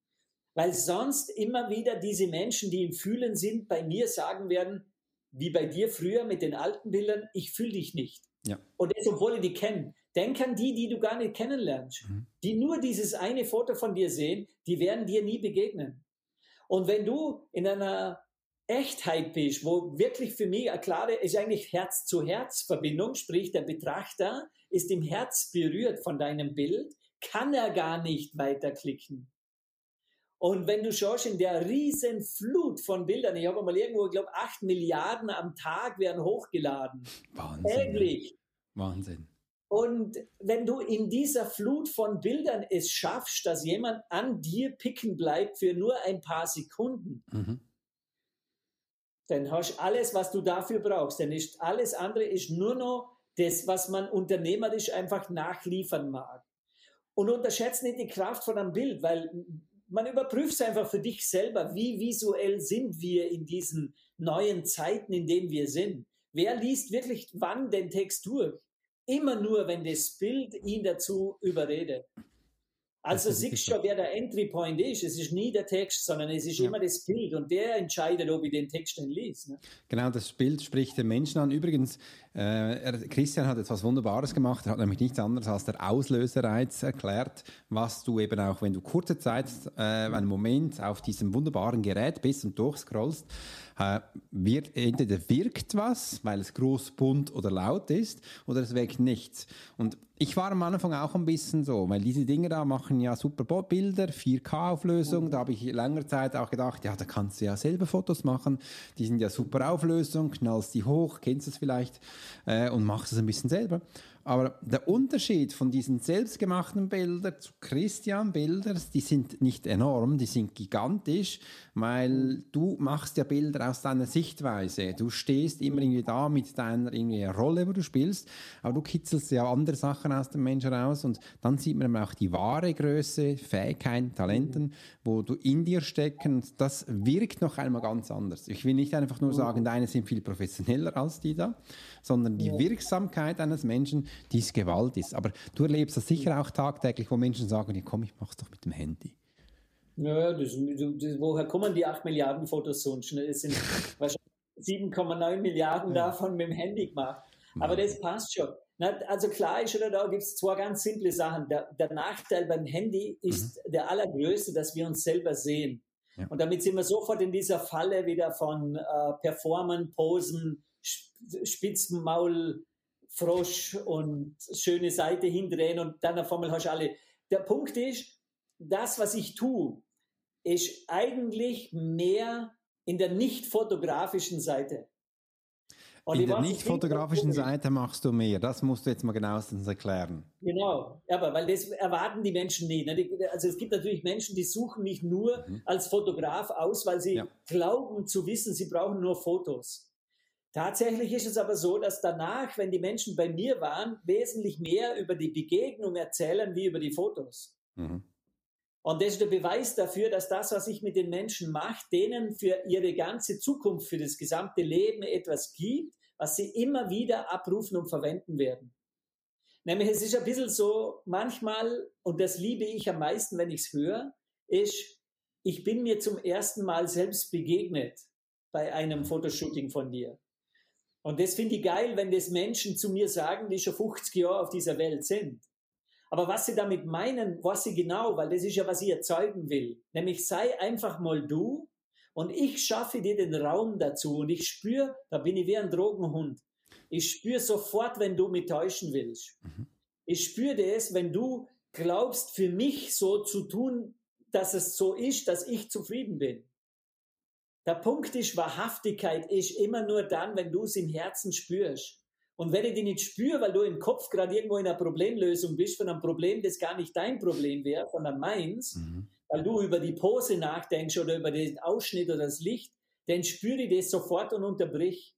weil sonst immer wieder diese Menschen, die im Fühlen sind, bei mir sagen werden, wie bei dir früher mit den alten Bildern, ich fühle dich nicht. Ja. Und das, obwohl ich die kennen. Denk an die, die du gar nicht kennenlernst, mhm. die nur dieses eine Foto von dir sehen, die werden dir nie begegnen. Und wenn du in einer Echtheit bist, wo wirklich für mich eine klare, ist eigentlich Herz-zu-Herz-Verbindung, sprich der Betrachter ist im Herz berührt von deinem Bild, kann er gar nicht weiterklicken. Und wenn du schaust in der riesen Flut von Bildern, ich habe mal irgendwo, ich glaube, acht Milliarden am Tag werden hochgeladen. Wahnsinn. Täglich. Wahnsinn. Und wenn du in dieser Flut von Bildern es schaffst, dass jemand an dir picken bleibt für nur ein paar Sekunden, mhm dann hast du alles, was du dafür brauchst. Denn ist, alles andere ist nur noch das, was man unternehmerisch einfach nachliefern mag. Und unterschätzt nicht die Kraft von einem Bild, weil man überprüft es einfach für dich selber, wie visuell sind wir in diesen neuen Zeiten, in denen wir sind. Wer liest wirklich wann den Text durch? Immer nur, wenn das Bild ihn dazu überredet. Also siehst schon, wer der Entry Point ist. Es ist nie der Text, sondern es ist ja. immer das Bild und der entscheidet, ob ich den Text dann lese. Ne? Genau, das Bild spricht den Menschen an. Übrigens, äh, Christian hat etwas Wunderbares gemacht. Er hat nämlich nichts anderes als der Auslösereiz erklärt, was du eben auch, wenn du kurze Zeit, äh, einen Moment auf diesem wunderbaren Gerät bist und durchscrollst, äh, wird, entweder wirkt was, weil es groß, bunt oder laut ist, oder es wirkt nichts. Und ich war am Anfang auch ein bisschen so, weil diese Dinge da machen ja super Bilder, 4K-Auflösung. Da habe ich länger Zeit auch gedacht, ja, da kannst du ja selber Fotos machen. Die sind ja super Auflösung, knallst die hoch, kennst du es vielleicht, äh, und machst es ein bisschen selber. Aber der Unterschied von diesen selbstgemachten Bildern zu Christian Bildern, die sind nicht enorm, die sind gigantisch, weil du machst ja Bilder aus deiner Sichtweise. Du stehst immer irgendwie da mit deiner irgendwie Rolle, wo du spielst, aber du kitzelst ja andere Sachen aus dem Menschen raus und dann sieht man auch die wahre Größe, Fähigkeiten, Talenten, wo du in dir stecken. Das wirkt noch einmal ganz anders. Ich will nicht einfach nur sagen, deine sind viel professioneller als die da, sondern die Wirksamkeit eines Menschen, die ist Gewalt ist. Aber du erlebst das sicher auch tagtäglich, wo Menschen sagen, ja, komm, ich mach's doch mit dem Handy. Ja, das, das, woher kommen die 8 Milliarden Fotos sonst? Es sind wahrscheinlich 7,9 Milliarden ja. davon mit dem Handy gemacht. Aber das passt schon. Na, also klar ist oder da gibt es zwei ganz simple Sachen. Der, der Nachteil beim Handy ist mhm. der allergrößte, dass wir uns selber sehen. Ja. Und damit sind wir sofort in dieser Falle wieder von äh, Performen, Posen, Spitzenmaul, Frosch und schöne Seite hindrehen und dann auf einmal hast du alle. Der Punkt ist, das, was ich tue, ist eigentlich mehr in der nicht fotografischen Seite. Und in der nicht fotografischen Seite machst du mehr. Das musst du jetzt mal genauestens erklären. Genau, aber weil das erwarten die Menschen nicht. Ne? Also es gibt natürlich Menschen, die suchen mich nur mhm. als Fotograf aus, weil sie ja. glauben zu wissen, sie brauchen nur Fotos. Tatsächlich ist es aber so, dass danach, wenn die Menschen bei mir waren, wesentlich mehr über die Begegnung erzählen wie über die Fotos. Mhm. Und das ist der Beweis dafür, dass das, was ich mit den Menschen mache, denen für ihre ganze Zukunft, für das gesamte Leben etwas gibt, was sie immer wieder abrufen und verwenden werden. Nämlich es ist ein bisschen so, manchmal, und das liebe ich am meisten, wenn ich es höre, ist, ich bin mir zum ersten Mal selbst begegnet bei einem Fotoshooting von dir. Und das finde ich geil, wenn das Menschen zu mir sagen, die schon 50 Jahre auf dieser Welt sind. Aber was sie damit meinen, was sie genau, weil das ist ja, was ich erzeugen will. Nämlich sei einfach mal du und ich schaffe dir den Raum dazu und ich spüre, da bin ich wie ein Drogenhund. Ich spüre sofort, wenn du mich täuschen willst. Mhm. Ich spüre das, wenn du glaubst, für mich so zu tun, dass es so ist, dass ich zufrieden bin. Der Punkt ist, Wahrhaftigkeit ist immer nur dann, wenn du es im Herzen spürst. Und wenn ich die nicht spüre, weil du im Kopf gerade irgendwo in einer Problemlösung bist von einem Problem, das gar nicht dein Problem wäre, sondern meins, mhm. weil du über die Pose nachdenkst oder über den Ausschnitt oder das Licht, dann spüre ich das sofort und unterbrich.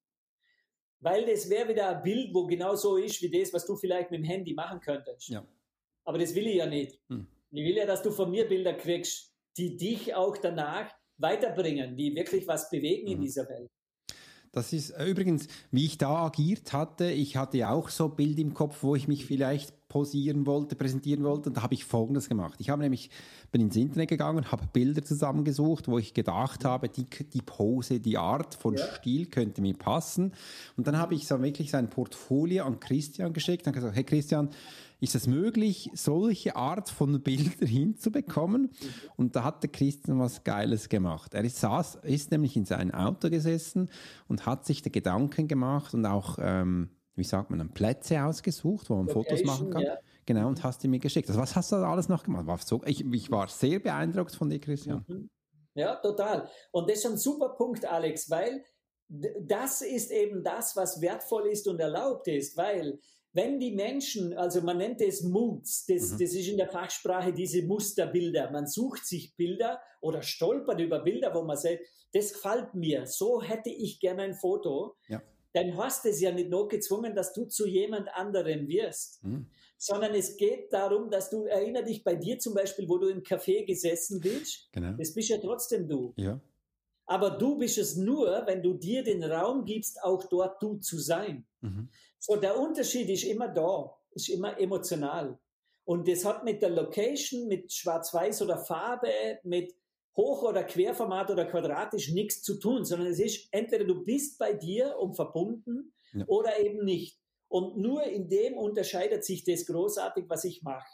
Weil das wäre wieder ein Bild, wo genau so ist wie das, was du vielleicht mit dem Handy machen könntest. Ja. Aber das will ich ja nicht. Mhm. Ich will ja, dass du von mir Bilder kriegst, die dich auch danach weiterbringen, die wirklich was bewegen mhm. in dieser Welt. Das ist äh, übrigens, wie ich da agiert hatte. Ich hatte auch so Bild im Kopf, wo ich mich vielleicht posieren wollte, präsentieren wollte. Und da habe ich Folgendes gemacht. Ich habe nämlich, bin ins Internet gegangen, habe Bilder zusammengesucht, wo ich gedacht habe, die, die Pose, die Art von ja. Stil könnte mir passen. Und dann habe ich so wirklich sein Portfolio an Christian geschickt und gesagt, hey Christian, ist es möglich, solche Art von Bildern hinzubekommen? Und da hat der Christian was Geiles gemacht. Er ist, saß, ist nämlich in sein Auto gesessen und hat sich der Gedanken gemacht und auch, ähm, wie sagt man, Plätze ausgesucht, wo man Location, Fotos machen kann. Ja. Genau, und hast die mir geschickt. Also was hast du da alles noch gemacht? War so, ich, ich war sehr beeindruckt von dir, Christian. Mhm. Ja, total. Und das ist ein super Punkt, Alex, weil das ist eben das, was wertvoll ist und erlaubt ist, weil wenn die Menschen, also man nennt es Moods, das, mhm. das ist in der Fachsprache diese Musterbilder. Man sucht sich Bilder oder stolpert über Bilder, wo man sagt, das gefällt mir, so hätte ich gerne ein Foto. Ja. Dann hast du es ja nicht noch gezwungen, dass du zu jemand anderem wirst, mhm. sondern es geht darum, dass du, erinner dich bei dir zum Beispiel, wo du im Café gesessen bist, genau. das bist ja trotzdem du. Ja. Aber du bist es nur, wenn du dir den Raum gibst, auch dort du zu sein. Mhm. So, der Unterschied ist immer da, ist immer emotional. Und das hat mit der Location, mit Schwarz-Weiß oder Farbe, mit Hoch- oder Querformat oder quadratisch nichts zu tun, sondern es ist entweder du bist bei dir und verbunden ja. oder eben nicht. Und nur in dem unterscheidet sich das großartig, was ich mache.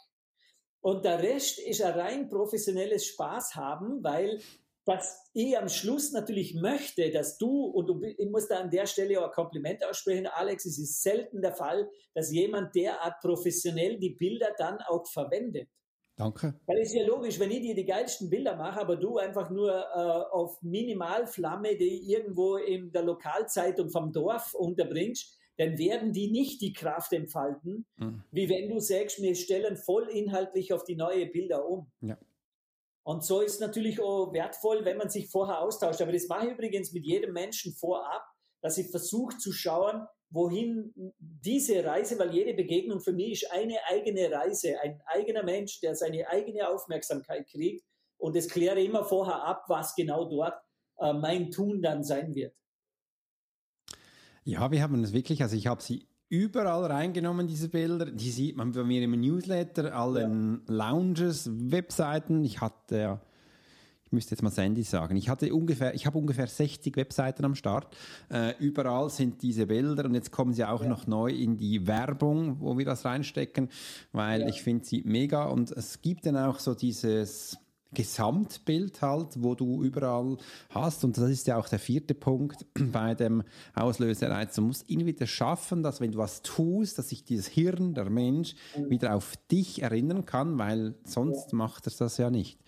Und der Rest ist ein rein professionelles Spaß haben, weil was ich am Schluss natürlich möchte, dass du, und ich muss da an der Stelle auch ein Kompliment aussprechen, Alex, es ist selten der Fall, dass jemand derart professionell die Bilder dann auch verwendet. Danke. Weil es ist ja logisch, wenn ich dir die geilsten Bilder mache, aber du einfach nur äh, auf Minimalflamme, die irgendwo in der Lokalzeitung vom Dorf unterbringst, dann werden die nicht die Kraft entfalten, mhm. wie wenn du sagst, wir stellen voll inhaltlich auf die neue Bilder um. Ja. Und so ist natürlich auch wertvoll, wenn man sich vorher austauscht. Aber das mache ich übrigens mit jedem Menschen vorab, dass ich versuche zu schauen, wohin diese Reise, weil jede Begegnung für mich ist eine eigene Reise, ein eigener Mensch, der seine eigene Aufmerksamkeit kriegt. Und es kläre immer vorher ab, was genau dort äh, mein Tun dann sein wird. Ja, wir haben es wirklich, also ich habe sie überall reingenommen, diese Bilder. Die sieht man bei mir im Newsletter, allen ja. Lounges, Webseiten. Ich hatte ja, ich müsste jetzt mal Sandy sagen, ich hatte ungefähr, ich habe ungefähr 60 Webseiten am Start. Äh, überall sind diese Bilder und jetzt kommen sie auch ja. noch neu in die Werbung, wo wir das reinstecken, weil ja. ich finde sie mega und es gibt dann auch so dieses Gesamtbild halt, wo du überall hast. Und das ist ja auch der vierte Punkt bei dem Auslösereiz. Du musst ihn wieder schaffen, dass wenn du was tust, dass sich dieses Hirn, der Mensch, mhm. wieder auf dich erinnern kann, weil sonst macht er das ja nicht.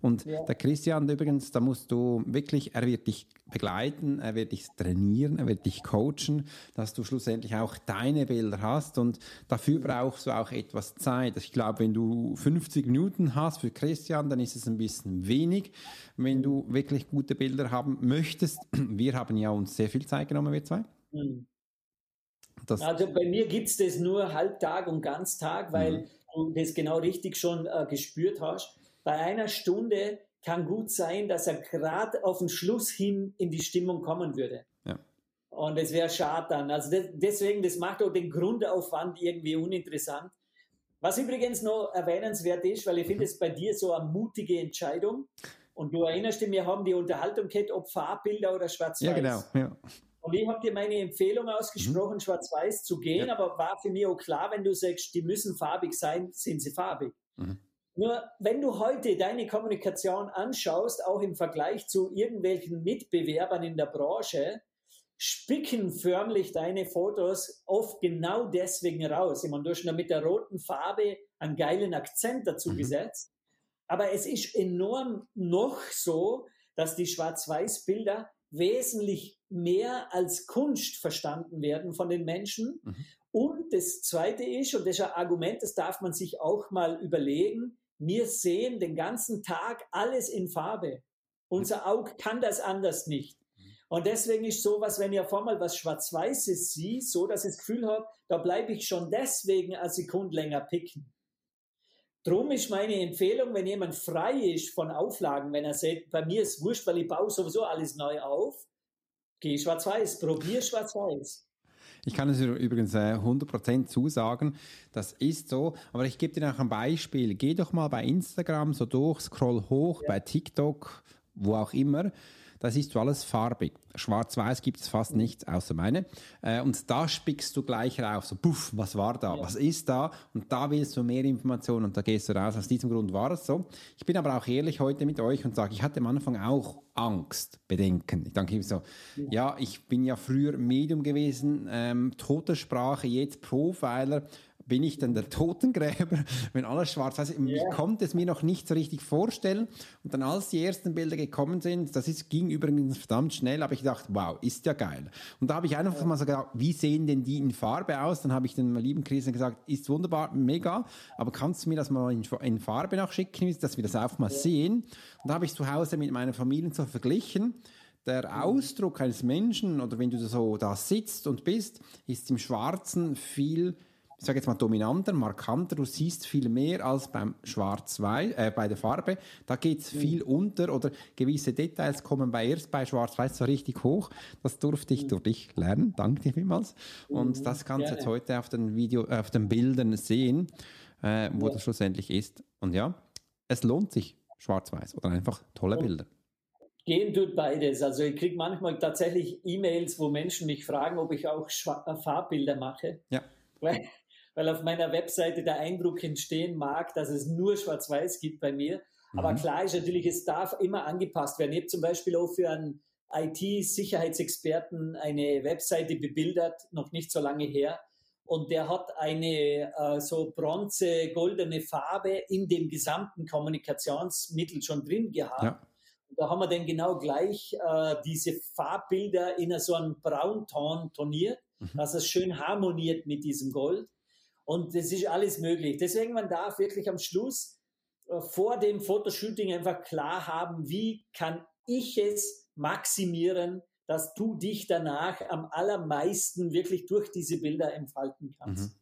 Und ja. der Christian übrigens, da musst du wirklich, er wird dich begleiten, er wird dich trainieren, er wird dich coachen, dass du schlussendlich auch deine Bilder hast und dafür brauchst du auch etwas Zeit. Ich glaube, wenn du 50 Minuten hast für Christian, dann ist es ein bisschen wenig. Wenn du wirklich gute Bilder haben möchtest, wir haben ja uns sehr viel Zeit genommen, wir zwei. Mhm. Also bei mir gibt es das nur Halbtag und Ganztag, weil mhm. du das genau richtig schon äh, gespürt hast bei einer Stunde kann gut sein, dass er gerade auf den Schluss hin in die Stimmung kommen würde. Ja. Und es wäre schade dann. Also das, deswegen, das macht auch den Grundaufwand irgendwie uninteressant. Was übrigens noch erwähnenswert ist, weil ich finde es bei dir so eine mutige Entscheidung. Und du erinnerst dich, wir haben die Unterhaltung gehabt, ob Farbbilder oder Schwarz-Weiß. Ja, genau. Ja. Und ich habe dir meine Empfehlung ausgesprochen, mhm. Schwarz-Weiß zu gehen, ja. aber war für mich auch klar, wenn du sagst, die müssen farbig sein, sind sie farbig. Mhm. Nur wenn du heute deine Kommunikation anschaust, auch im Vergleich zu irgendwelchen Mitbewerbern in der Branche, spicken förmlich deine Fotos oft genau deswegen raus. Ich meine, du hast mit der roten Farbe einen geilen Akzent dazu mhm. gesetzt. Aber es ist enorm noch so, dass die Schwarz-Weiß-Bilder wesentlich mehr als Kunst verstanden werden von den Menschen. Mhm. Und das Zweite ist, und das ist ein Argument, das darf man sich auch mal überlegen, wir sehen den ganzen Tag alles in Farbe. Unser Auge kann das anders nicht. Und deswegen ist sowas, wenn ihr vor mal was Schwarz-Weißes seht, so dass ich das Gefühl habe, da bleibe ich schon deswegen eine Sekunde länger picken. Drum ist meine Empfehlung, wenn jemand frei ist von Auflagen, wenn er sagt, bei mir ist wurscht, weil ich baue sowieso alles neu auf, geh schwarz-weiß, probier schwarz-weiß. Ich kann es übrigens äh, 100% zusagen, das ist so. Aber ich gebe dir noch ein Beispiel. Geh doch mal bei Instagram so durch, scroll hoch, ja. bei TikTok, wo auch immer. Da siehst du alles farbig. Schwarz-Weiß gibt es fast nichts, außer meine. Äh, und da spickst du gleich rauf, so puff, was war da, ja. was ist da? Und da willst du mehr Informationen und da gehst du raus. Aus diesem Grund war es so. Ich bin aber auch ehrlich heute mit euch und sage, ich hatte am Anfang auch Angst, Bedenken. Ich denke so, ja, ich bin ja früher Medium gewesen, ähm, Totensprache, jetzt Profiler bin ich denn der Totengräber, wenn alles schwarz weiß? Yeah. Ich konnte es mir noch nicht so richtig vorstellen. Und dann, als die ersten Bilder gekommen sind, das ist, ging übrigens verdammt schnell, habe ich gedacht, wow, ist ja geil. Und da habe ich einfach ja. mal so gedacht, wie sehen denn die in Farbe aus? Dann habe ich den lieben Christian gesagt, ist wunderbar, mega, aber kannst du mir das mal in, in Farbe nachschicken, dass wir das auch mal ja. sehen? Und da habe ich zu Hause mit meiner Familie so verglichen der mhm. Ausdruck eines Menschen oder wenn du so da sitzt und bist, ist im Schwarzen viel ich sage jetzt mal dominanter, markanter, du siehst viel mehr als beim Schwarz-Weiß, äh, bei der Farbe. Da geht es mhm. viel unter oder gewisse Details kommen bei erst bei Schwarz-Weiß so richtig hoch. Das durfte ich mhm. durch dich lernen. Danke dir vielmals. Und mhm. das kannst du jetzt heute auf den Video, äh, auf den Bildern sehen, äh, wo ja. das schlussendlich ist. Und ja, es lohnt sich, Schwarz-Weiß oder einfach tolle Bilder. Gehen tut beides. Also ich kriege manchmal tatsächlich E-Mails, wo Menschen mich fragen, ob ich auch Schwa äh, Farbbilder mache. Ja. Weil weil auf meiner Webseite der Eindruck entstehen mag, dass es nur Schwarz-Weiß gibt bei mir. Aber mhm. klar ist natürlich, es darf immer angepasst werden. Ich habe zum Beispiel auch für einen IT-Sicherheitsexperten eine Webseite bebildert, noch nicht so lange her. Und der hat eine äh, so bronze-goldene Farbe in dem gesamten Kommunikationsmittel schon drin gehabt. Ja. Und da haben wir dann genau gleich äh, diese Farbbilder in so einem Braunton toniert, mhm. dass es schön harmoniert mit diesem Gold. Und das ist alles möglich. Deswegen, man darf wirklich am Schluss äh, vor dem Fotoshooting einfach klar haben, wie kann ich es maximieren, dass du dich danach am allermeisten wirklich durch diese Bilder entfalten kannst. Mhm.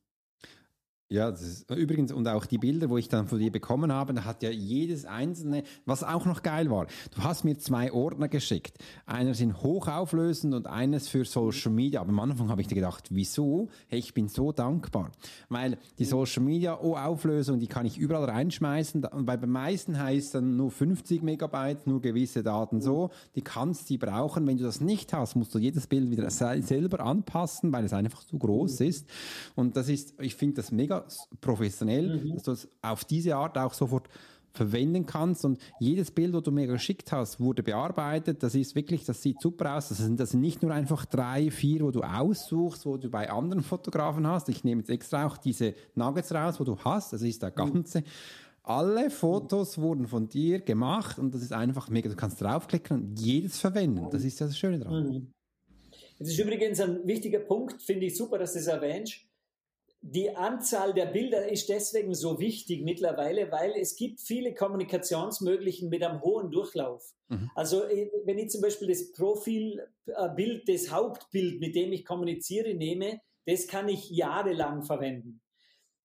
Ja, ist, übrigens, und auch die Bilder, wo ich dann von dir bekommen habe, da hat ja jedes einzelne, was auch noch geil war, du hast mir zwei Ordner geschickt. Einer sind hochauflösend und eines für Social Media. Aber am Anfang habe ich dir gedacht, wieso? Hey, ich bin so dankbar. Weil die Social Media Auflösung, die kann ich überall reinschmeißen. Und bei den meisten heißt dann nur 50 Megabyte, nur gewisse Daten so. Die kannst du brauchen. Wenn du das nicht hast, musst du jedes Bild wieder selber anpassen, weil es einfach zu groß ist. Und das ist, ich finde das mega professionell, mhm. dass du es auf diese Art auch sofort verwenden kannst. Und jedes Bild, das du mir geschickt hast, wurde bearbeitet. Das ist wirklich, das sieht super aus. Das sind, das sind nicht nur einfach drei, vier, wo du aussuchst, wo du bei anderen Fotografen hast. Ich nehme jetzt extra auch diese Nuggets raus, wo du hast. Das ist der mhm. ganze. Alle Fotos wurden von dir gemacht und das ist einfach mega. Du kannst draufklicken und jedes verwenden. Das ist das Schöne daran. Mhm. Das ist übrigens ein wichtiger Punkt, finde ich super, dass du es erwähnst die Anzahl der Bilder ist deswegen so wichtig mittlerweile, weil es gibt viele Kommunikationsmöglichen mit einem hohen Durchlauf. Mhm. Also äh, wenn ich zum Beispiel das Profilbild, das Hauptbild, mit dem ich kommuniziere, nehme, das kann ich jahrelang verwenden.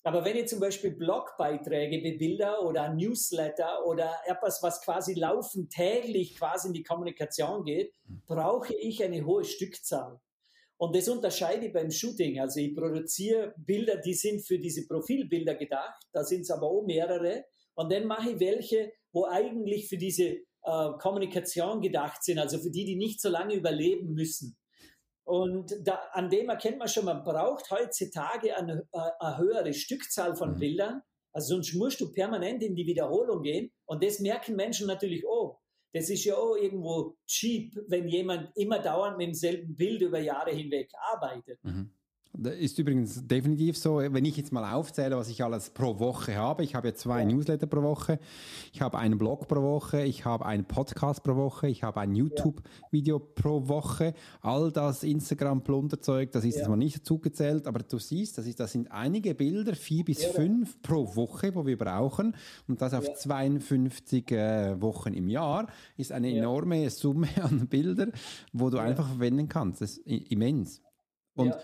Aber wenn ich zum Beispiel Blogbeiträge bebilder oder Newsletter oder etwas, was quasi laufend täglich quasi in die Kommunikation geht, mhm. brauche ich eine hohe Stückzahl. Und das unterscheide ich beim Shooting. Also ich produziere Bilder, die sind für diese Profilbilder gedacht. Da sind es aber auch mehrere. Und dann mache ich welche, wo eigentlich für diese äh, Kommunikation gedacht sind. Also für die, die nicht so lange überleben müssen. Und da, an dem erkennt man schon, man braucht heutzutage eine, äh, eine höhere Stückzahl von mhm. Bildern. Also sonst musst du permanent in die Wiederholung gehen. Und das merken Menschen natürlich auch. Das ist ja auch irgendwo cheap, wenn jemand immer dauernd mit demselben Bild über Jahre hinweg arbeitet. Mhm. Das ist übrigens definitiv so, wenn ich jetzt mal aufzähle, was ich alles pro Woche habe. Ich habe ja zwei ja. Newsletter pro Woche, ich habe einen Blog pro Woche, ich habe einen Podcast pro Woche, ich habe ein YouTube-Video ja. pro Woche. All das Instagram-Plunderzeug, das ist ja. jetzt mal nicht dazugezählt, aber du siehst, das, ist, das sind einige Bilder, vier bis fünf pro Woche, wo wir brauchen. Und das auf 52 äh, Wochen im Jahr ist eine enorme Summe an Bildern, wo du einfach verwenden kannst. Das ist immens. Und ja,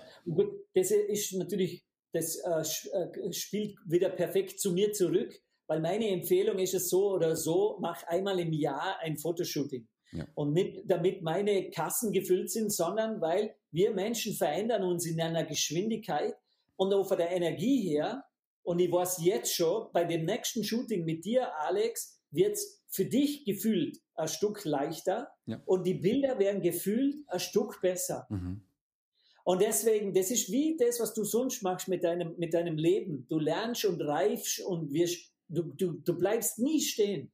das ist natürlich, das äh, äh, spielt wieder perfekt zu mir zurück, weil meine Empfehlung ist es so oder so, mach einmal im Jahr ein Fotoshooting. Ja. Und nicht damit meine Kassen gefüllt sind, sondern weil wir Menschen verändern uns in einer Geschwindigkeit und auch von der Energie her. Und ich weiß jetzt schon, bei dem nächsten Shooting mit dir, Alex, wird es für dich gefühlt ein Stück leichter ja. und die Bilder werden gefühlt ein Stück besser. Mhm. Und deswegen, das ist wie das, was du sonst machst mit deinem, mit deinem Leben. Du lernst und reifst und wirst, du, du, du bleibst nie stehen.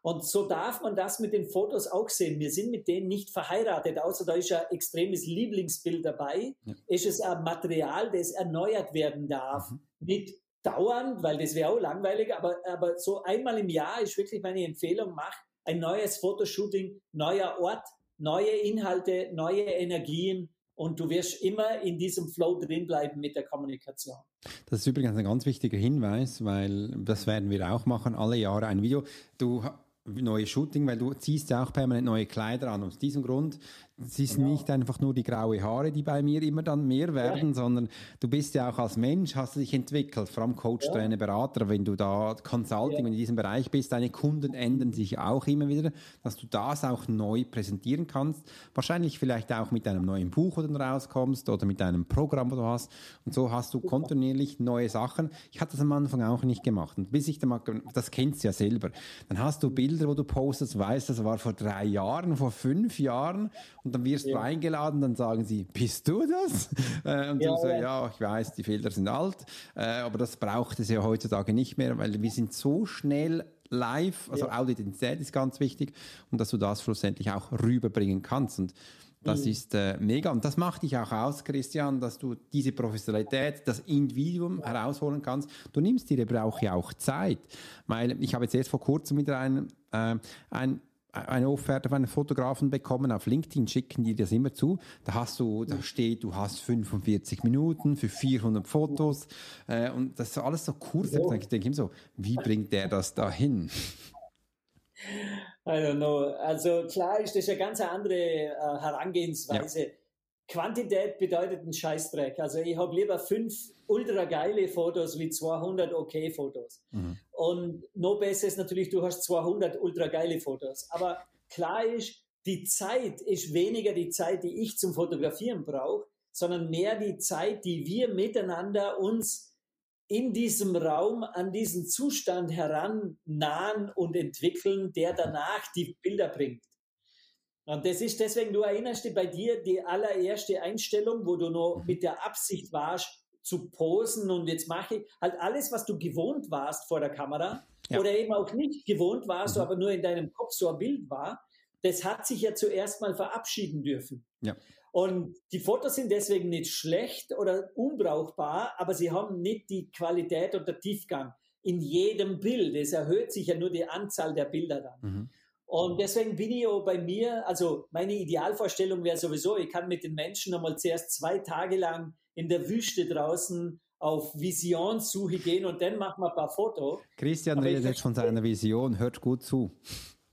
Und so darf man das mit den Fotos auch sehen. Wir sind mit denen nicht verheiratet, außer da ist ein extremes Lieblingsbild dabei. Ja. Ist es ein Material, das erneuert werden darf. Mhm. Nicht dauernd, weil das wäre auch langweilig, aber, aber so einmal im Jahr ist wirklich meine Empfehlung, mach ein neues Fotoshooting, neuer Ort, neue Inhalte, neue Energien und du wirst immer in diesem Flow drin bleiben mit der Kommunikation. Das ist übrigens ein ganz wichtiger Hinweis, weil das werden wir auch machen, alle Jahre ein Video. Du neue Shooting, weil du ziehst ja auch permanent neue Kleider an. Aus diesem Grund es ist genau. nicht einfach nur die graue Haare, die bei mir immer dann mehr werden, ja. sondern du bist ja auch als Mensch, hast du dich entwickelt, vor allem Coach, ja. Trainer, Berater, wenn du da Consulting ja. in diesem Bereich bist, deine Kunden ändern sich auch immer wieder, dass du das auch neu präsentieren kannst. Wahrscheinlich vielleicht auch mit einem neuen Buch, wo du rauskommst oder mit einem Programm, wo du hast. Und so hast du kontinuierlich neue Sachen. Ich hatte das am Anfang auch nicht gemacht. Und bis ich da mal, das kennst du ja selber. Dann hast du Bilder, wo du postest, weißt, das war vor drei Jahren, vor fünf Jahren. Und und dann wirst ja. du eingeladen, dann sagen sie, bist du das? Äh, und ja, du so, ja, ich weiß, die Filter sind alt, äh, aber das braucht es ja heutzutage nicht mehr, weil wir sind so schnell live, also ja. Authentizität ist ganz wichtig und dass du das schlussendlich auch rüberbringen kannst und das mhm. ist äh, mega und das macht dich auch aus, Christian, dass du diese Professionalität, das Individuum herausholen kannst. Du nimmst dir aber auch ja auch Zeit, weil ich habe jetzt erst vor kurzem wieder einen, äh, ein eine Offerte von einem Fotografen bekommen, auf LinkedIn schicken die das immer zu. Da hast du, da steht, du hast 45 Minuten für 400 Fotos äh, und das ist alles so kurz. Ja. Ich denke immer so, wie bringt der das da hin? I don't know. Also klar ist das eine ganz andere äh, Herangehensweise. Ja. Quantität bedeutet ein Scheißdreck. Also ich habe lieber fünf ultra geile Fotos wie 200 okay Fotos. Mhm. Und noch besser ist natürlich, du hast 200 ultra geile Fotos. Aber klar ist, die Zeit ist weniger die Zeit, die ich zum Fotografieren brauche, sondern mehr die Zeit, die wir miteinander uns in diesem Raum an diesen Zustand herannahen und entwickeln, der danach die Bilder bringt. Und das ist deswegen, du erinnerst dich bei dir die allererste Einstellung, wo du noch mit der Absicht warst, zu posen und jetzt mache ich halt alles, was du gewohnt warst vor der Kamera ja. oder eben auch nicht gewohnt warst, mhm. aber nur in deinem Kopf so ein Bild war, das hat sich ja zuerst mal verabschieden dürfen. Ja. Und die Fotos sind deswegen nicht schlecht oder unbrauchbar, aber sie haben nicht die Qualität und der Tiefgang in jedem Bild. Es erhöht sich ja nur die Anzahl der Bilder dann. Mhm. Und deswegen auch bei mir, also meine Idealvorstellung wäre sowieso, ich kann mit den Menschen nochmal zuerst zwei Tage lang in der Wüste draußen auf Visionssuche gehen und dann machen wir ein paar Fotos. Christian aber redet jetzt von seiner Vision, hört gut zu.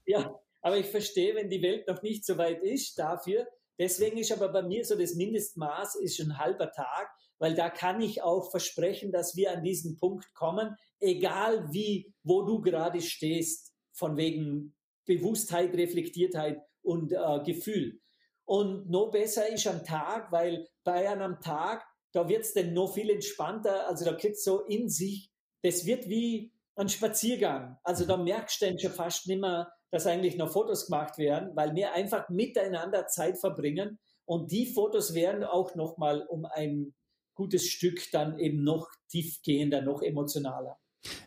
Ja, aber ich verstehe, wenn die Welt noch nicht so weit ist dafür. Deswegen ist aber bei mir so das Mindestmaß ist ein halber Tag, weil da kann ich auch versprechen, dass wir an diesen Punkt kommen, egal wie, wo du gerade stehst, von wegen Bewusstheit, Reflektiertheit und äh, Gefühl. Und noch besser ist am Tag, weil bei einem Tag, da wird es dann noch viel entspannter, also da kriegst so in sich, das wird wie ein Spaziergang. Also da merkst du dann schon fast nicht mehr, dass eigentlich noch Fotos gemacht werden, weil wir einfach miteinander Zeit verbringen und die Fotos werden auch nochmal um ein gutes Stück dann eben noch tiefgehender, noch emotionaler.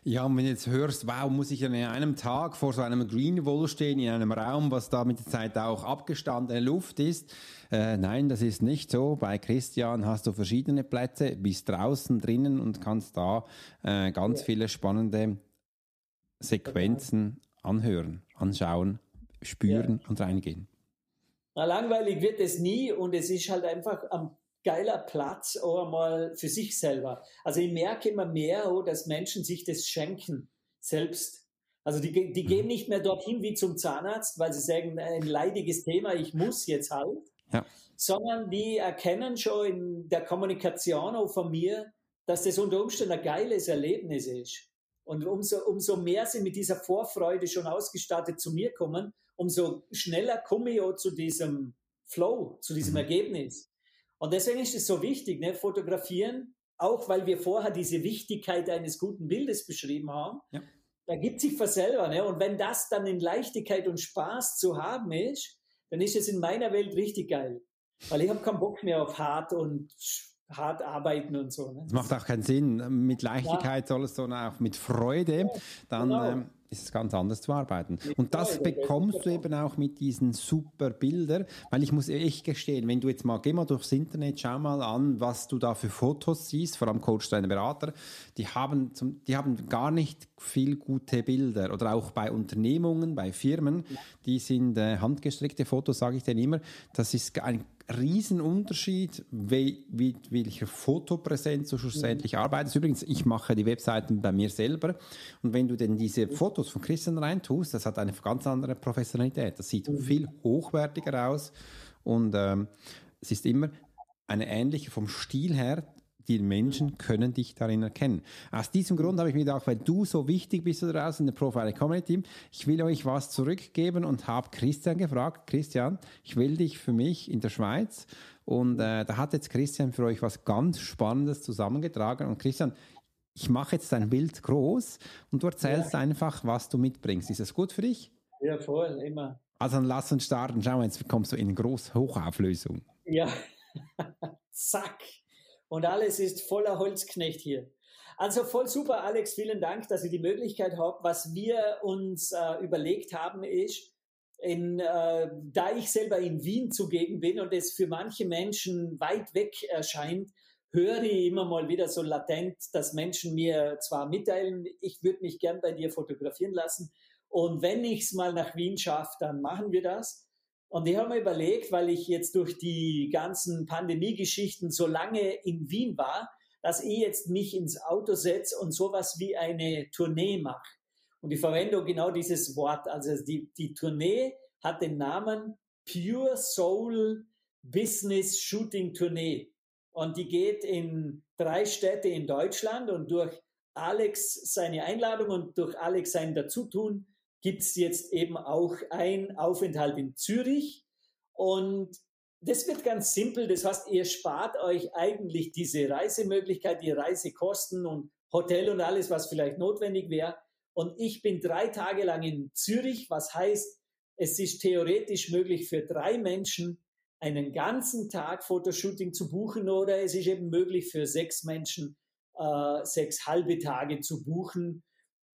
Ja, und wenn du jetzt hörst, wow, muss ich an einem Tag vor so einem Greenwall stehen, in einem Raum, was da mit der Zeit auch abgestandene Luft ist. Äh, nein, das ist nicht so. Bei Christian hast du verschiedene Plätze, bist draußen drinnen und kannst da äh, ganz viele spannende Sequenzen anhören, anschauen, spüren ja. und reingehen. Na, langweilig wird es nie und es ist halt einfach am geiler Platz auch einmal für sich selber. Also ich merke immer mehr, oh, dass Menschen sich das schenken, selbst. Also die, die gehen mhm. nicht mehr dorthin wie zum Zahnarzt, weil sie sagen, ein leidiges Thema, ich muss jetzt halt. Ja. Sondern die erkennen schon in der Kommunikation auch von mir, dass das unter Umständen ein geiles Erlebnis ist. Und umso, umso mehr sie mit dieser Vorfreude schon ausgestattet zu mir kommen, umso schneller komme ich auch zu diesem Flow, zu diesem mhm. Ergebnis. Und deswegen ist es so wichtig, ne, fotografieren, auch weil wir vorher diese Wichtigkeit eines guten Bildes beschrieben haben. Ja. Da gibt sich von selber. Ne? Und wenn das dann in Leichtigkeit und Spaß zu haben ist, dann ist es in meiner Welt richtig geil. Weil ich habe keinen Bock mehr auf hart und hart arbeiten und so. Ne? Das macht auch keinen Sinn. Mit Leichtigkeit ja. soll es, sondern auch mit Freude. Dann genau. ähm, ist es ganz anders zu arbeiten. Und das bekommst du eben auch mit diesen super Bildern, weil ich muss echt gestehen, wenn du jetzt mal, geh mal durchs Internet, schau mal an, was du da für Fotos siehst, vor allem Coach deine Berater, die haben, zum, die haben gar nicht viel gute Bilder oder auch bei Unternehmungen, bei Firmen, die sind äh, handgestrickte Fotos, sage ich denen immer, das ist ein Riesenunterschied, wie, wie, welcher Fotopräsenz du schlussendlich arbeitest. Übrigens, ich mache die Webseiten bei mir selber und wenn du denn diese Fotos von Christian reintust, das hat eine ganz andere Professionalität. Das sieht viel hochwertiger aus und ähm, es ist immer eine ähnliche vom Stil her die Menschen können dich darin erkennen. Aus diesem Grund habe ich mir gedacht, weil du so wichtig bist da draußen in der Profile Community, ich will euch was zurückgeben und habe Christian gefragt, Christian, ich will dich für mich in der Schweiz und äh, da hat jetzt Christian für euch was ganz Spannendes zusammengetragen und Christian, ich mache jetzt dein Bild groß und du erzählst ja. einfach, was du mitbringst. Ist das gut für dich? Ja, voll, immer. Also dann lass uns starten. Schau, jetzt kommst du in groß Hochauflösung. Ja, zack. Und alles ist voller Holzknecht hier. Also voll super, Alex. Vielen Dank, dass ich die Möglichkeit habe. Was wir uns äh, überlegt haben, ist, in, äh, da ich selber in Wien zugegen bin und es für manche Menschen weit weg erscheint, höre ich immer mal wieder so latent, dass Menschen mir zwar mitteilen, ich würde mich gern bei dir fotografieren lassen. Und wenn ich es mal nach Wien schaffe, dann machen wir das. Und ich habe mir überlegt, weil ich jetzt durch die ganzen Pandemie-Geschichten so lange in Wien war, dass ich jetzt mich ins Auto setze und sowas wie eine Tournee mache. Und ich verwende genau dieses Wort. Also die, die Tournee hat den Namen Pure Soul Business Shooting Tournee. Und die geht in drei Städte in Deutschland und durch Alex seine Einladung und durch Alex sein Dazutun gibt es jetzt eben auch ein Aufenthalt in Zürich. Und das wird ganz simpel. Das heißt, ihr spart euch eigentlich diese Reisemöglichkeit, die Reisekosten und Hotel und alles, was vielleicht notwendig wäre. Und ich bin drei Tage lang in Zürich, was heißt, es ist theoretisch möglich für drei Menschen einen ganzen Tag Fotoshooting zu buchen oder es ist eben möglich für sechs Menschen äh, sechs halbe Tage zu buchen.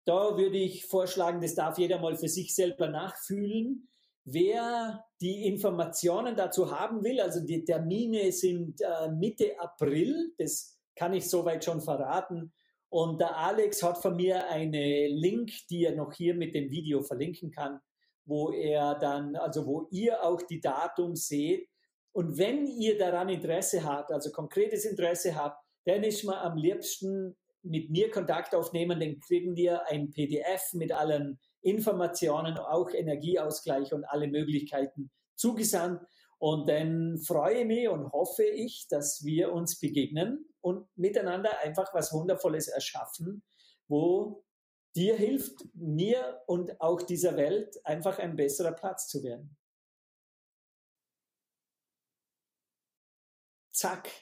Da würde ich vorschlagen, das darf jeder mal für sich selber nachfühlen. Wer die Informationen dazu haben will, also die Termine sind äh, Mitte April, das kann ich soweit schon verraten. Und der Alex hat von mir eine Link, die er noch hier mit dem Video verlinken kann, wo er dann, also wo ihr auch die Datum seht. Und wenn ihr daran Interesse habt, also konkretes Interesse habt, dann ist man am liebsten mit mir Kontakt aufnehmen, dann kriegen wir ein PDF mit allen Informationen, auch Energieausgleich und alle Möglichkeiten zugesandt. Und dann freue ich mich und hoffe ich, dass wir uns begegnen und miteinander einfach was Wundervolles erschaffen, wo dir hilft, mir und auch dieser Welt einfach ein besserer Platz zu werden. Zack,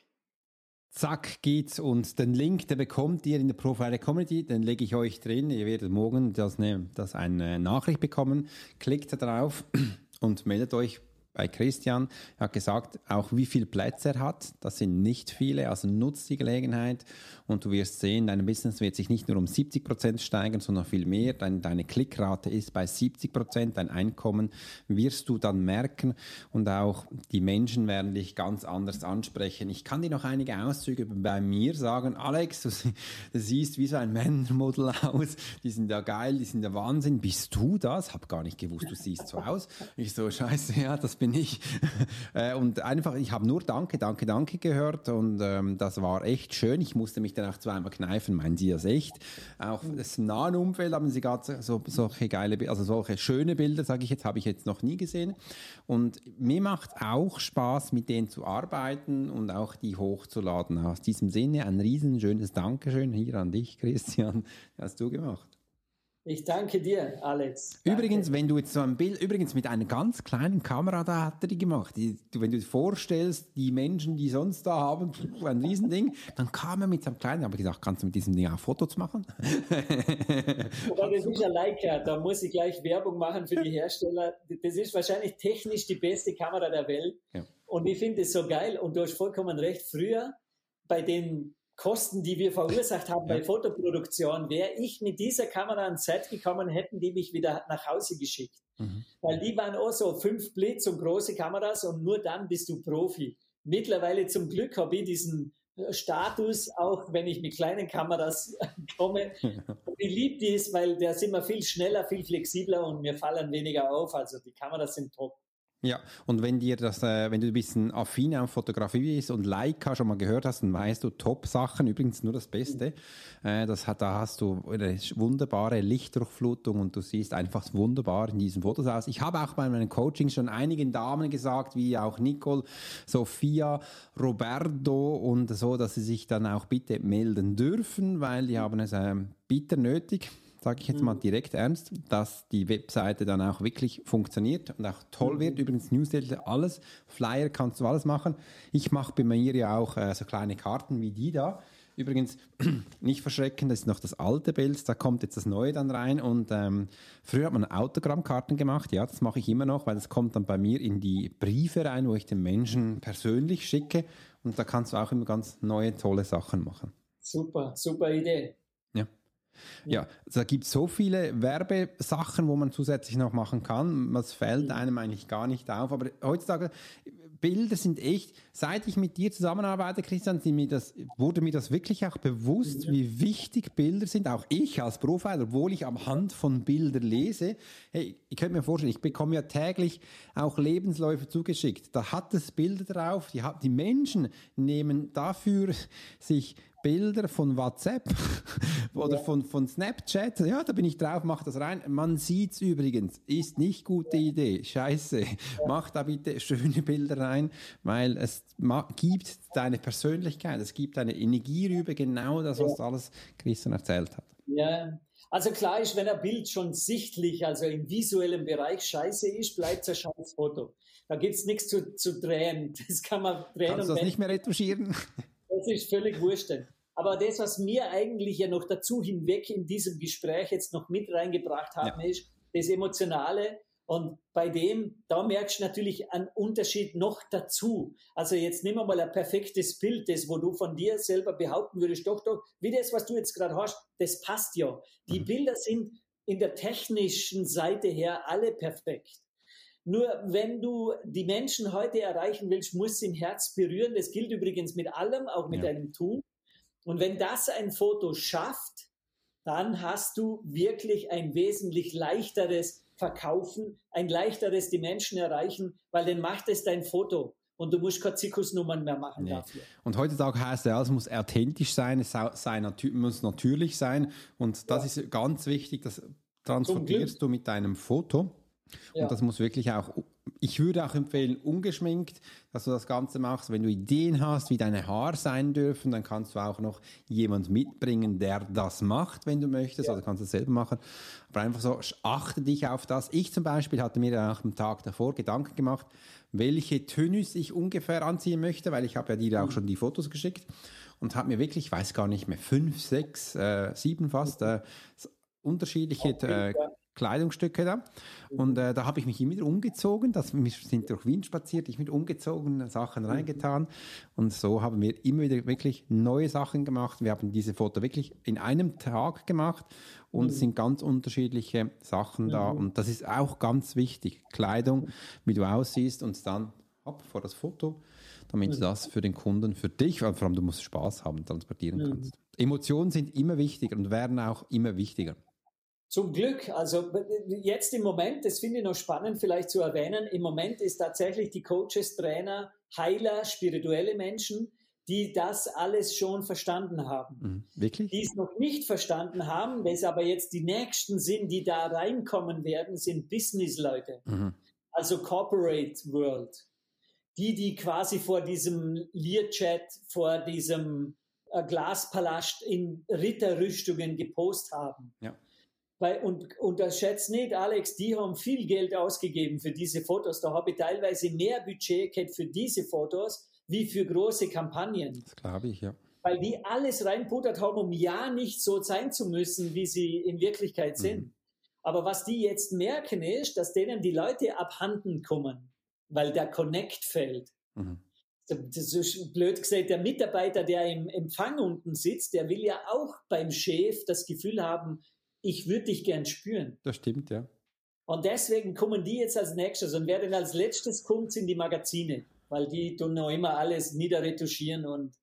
Zack geht's und den Link, den bekommt ihr in der Profile Community, den lege ich euch drin. Ihr werdet morgen das, ne, das eine Nachricht bekommen. Klickt da drauf und meldet euch bei Christian. Er hat gesagt, auch wie viele Plätze er hat. Das sind nicht viele, also nutzt die Gelegenheit und du wirst sehen, dein Business wird sich nicht nur um 70 Prozent steigern, sondern viel mehr. Deine, deine Klickrate ist bei 70 Prozent, dein Einkommen wirst du dann merken und auch die Menschen werden dich ganz anders ansprechen. Ich kann dir noch einige Auszüge bei mir sagen. Alex, du, siehst wie so ein Männermodel aus. Die sind ja geil, die sind ja Wahnsinn. Bist du das? Hab gar nicht gewusst, du siehst so aus. Ich so, scheiße, ja, das bin ich. Äh, und einfach, ich habe nur Danke, Danke, Danke gehört und ähm, das war echt schön. Ich musste mich dann auch zweimal kneifen, meinen Sie das echt? Auch das nahe Umfeld haben Sie gerade so, solche geile, also solche schöne Bilder, sage ich jetzt, habe ich jetzt noch nie gesehen. Und mir macht auch Spaß, mit denen zu arbeiten und auch die hochzuladen. Aus diesem Sinne ein riesenschönes Dankeschön hier an dich, Christian. Das hast du gemacht. Ich danke dir, Alex. Danke. Übrigens, wenn du jetzt so ein Bild, übrigens mit einer ganz kleinen Kamera, da hat er die gemacht. Die, wenn du dir vorstellst, die Menschen, die sonst da haben, ein Riesending, dann kam er mit seinem kleinen, habe ich gesagt, kannst du mit diesem Ding auch Fotos machen? Das ist ja Leica, da muss ich gleich Werbung machen für die Hersteller. Das ist wahrscheinlich technisch die beste Kamera der Welt. Ja. Und ich finde es so geil. Und du hast vollkommen recht. Früher bei den Kosten, die wir verursacht haben bei Fotoproduktion, wäre ich mit dieser Kamera ans Set gekommen, hätten die mich wieder nach Hause geschickt. Mhm. Weil die waren auch so fünf Blitz und große Kameras und nur dann bist du Profi. Mittlerweile zum Glück habe ich diesen Status, auch wenn ich mit kleinen Kameras komme. Und ich liebe dies, weil da sind wir viel schneller, viel flexibler und mir fallen weniger auf. Also die Kameras sind top. Ja, und wenn dir das, äh, wenn du ein bisschen affin auf Fotografie bist und Leica schon mal gehört hast, dann weißt du Top-Sachen, übrigens nur das Beste. Äh, das hat, da hast du eine wunderbare Lichtdurchflutung und du siehst einfach wunderbar in diesen Fotos aus. Ich habe auch bei meinen Coachings schon einigen Damen gesagt, wie auch Nicole, Sophia, Roberto und so, dass sie sich dann auch bitte melden dürfen, weil die haben es äh, bitter nötig sage ich jetzt mal mhm. direkt ernst, dass die Webseite dann auch wirklich funktioniert und auch toll wird. Mhm. Übrigens Newsletter, alles, Flyer kannst du alles machen. Ich mache bei mir ja auch äh, so kleine Karten wie die da. Übrigens, nicht verschrecken, das ist noch das alte Bild, da kommt jetzt das neue dann rein. Und ähm, früher hat man Autogrammkarten gemacht, ja, das mache ich immer noch, weil das kommt dann bei mir in die Briefe rein, wo ich den Menschen persönlich schicke. Und da kannst du auch immer ganz neue, tolle Sachen machen. Super, super Idee. Ja, da gibt es so viele Werbesachen, wo man zusätzlich noch machen kann. Das fällt mhm. einem eigentlich gar nicht auf. Aber heutzutage, Bilder sind echt, seit ich mit dir zusammenarbeite, Christian, mir das, wurde mir das wirklich auch bewusst, mhm. wie wichtig Bilder sind. Auch ich als Profiler, obwohl ich am Hand von Bildern lese. Hey, ich könnte mir vorstellen, ich bekomme ja täglich auch Lebensläufe zugeschickt. Da hat es Bilder drauf. Die, die Menschen nehmen dafür sich Bilder von WhatsApp oder ja. von, von Snapchat. Ja, da bin ich drauf, mach das rein. Man sieht's übrigens. Ist nicht gute Idee. Scheiße. Ja. Mach da bitte schöne Bilder rein, weil es gibt deine Persönlichkeit, es gibt deine Energie rüber, genau das, was ja. alles Christian erzählt hat. Ja, also klar ist, wenn ein Bild schon sichtlich, also im visuellen Bereich scheiße ist, bleibt es ein scheiß Foto. Da gibt es nichts zu, zu drehen. Das kann man drehen. Kannst du das nicht mehr retuschieren? Das ist völlig wurscht. Aber das, was mir eigentlich ja noch dazu hinweg in diesem Gespräch jetzt noch mit reingebracht haben, ja. ist das Emotionale. Und bei dem, da merkst du natürlich einen Unterschied noch dazu. Also jetzt nehmen wir mal ein perfektes Bild, das, wo du von dir selber behaupten würdest, doch, doch, wie das, was du jetzt gerade hast, das passt ja. Die mhm. Bilder sind in der technischen Seite her alle perfekt. Nur wenn du die Menschen heute erreichen willst, muss im Herz berühren. Das gilt übrigens mit allem, auch mit ja. deinem Tun. Und wenn das ein Foto schafft, dann hast du wirklich ein wesentlich leichteres Verkaufen, ein leichteres die Menschen erreichen, weil dann macht es dein Foto und du musst keine Zirkusnummern mehr machen nee. dafür. Und heutzutage heißt ja, es muss authentisch sein, es sei, muss natürlich sein und das ja. ist ganz wichtig, das transportierst du mit deinem Foto. Ja. Und das muss wirklich auch, ich würde auch empfehlen, ungeschminkt, dass du das Ganze machst. Wenn du Ideen hast, wie deine Haare sein dürfen, dann kannst du auch noch jemand mitbringen, der das macht, wenn du möchtest. Ja. Also kannst du es selber machen. Aber einfach so, achte dich auf das. Ich zum Beispiel hatte mir nach dem Tag davor Gedanken gemacht, welche Tönus ich ungefähr anziehen möchte, weil ich habe ja dir auch mhm. schon die Fotos geschickt und habe mir wirklich, ich weiß gar nicht mehr, fünf, sechs, äh, sieben fast, äh, unterschiedliche äh, Kleidungsstücke da. Und äh, da habe ich mich immer wieder umgezogen. Das, wir sind durch Wien spaziert, ich mit umgezogen, Sachen reingetan. Und so haben wir immer wieder wirklich neue Sachen gemacht. Wir haben diese Foto wirklich in einem Tag gemacht und mhm. es sind ganz unterschiedliche Sachen mhm. da. Und das ist auch ganz wichtig. Kleidung, wie du aussiehst und dann ab vor das Foto, damit mhm. du das für den Kunden, für dich, vor allem du musst Spaß haben, transportieren mhm. kannst. Emotionen sind immer wichtiger und werden auch immer wichtiger. Zum Glück, also jetzt im Moment, das finde ich noch spannend vielleicht zu erwähnen, im Moment ist tatsächlich die Coaches, Trainer, Heiler, spirituelle Menschen, die das alles schon verstanden haben. Mhm. Wirklich? Die es noch nicht verstanden haben, das aber jetzt die nächsten sind, die da reinkommen werden, sind Businessleute. Mhm. Also Corporate World. Die, die quasi vor diesem Learjet, vor diesem äh, Glaspalast in Ritterrüstungen gepostet haben. Ja weil, und unterschätzt nicht, Alex, die haben viel Geld ausgegeben für diese Fotos. Da habe ich teilweise mehr Budget gehabt für diese Fotos wie für große Kampagnen. Das glaube ich, ja. Weil die alles reinputtert haben, um ja nicht so sein zu müssen, wie sie in Wirklichkeit mhm. sind. Mhm. Aber was die jetzt merken ist, dass denen die Leute abhanden kommen, weil der Connect fällt. Mhm. Das ist blöd gesagt, der Mitarbeiter, der im Empfang unten sitzt, der will ja auch beim Chef das Gefühl haben, ich würde dich gern spüren. Das stimmt, ja. Und deswegen kommen die jetzt als nächstes und wer denn als letztes kommt, sind die Magazine, weil die tun noch immer alles niederretuschieren und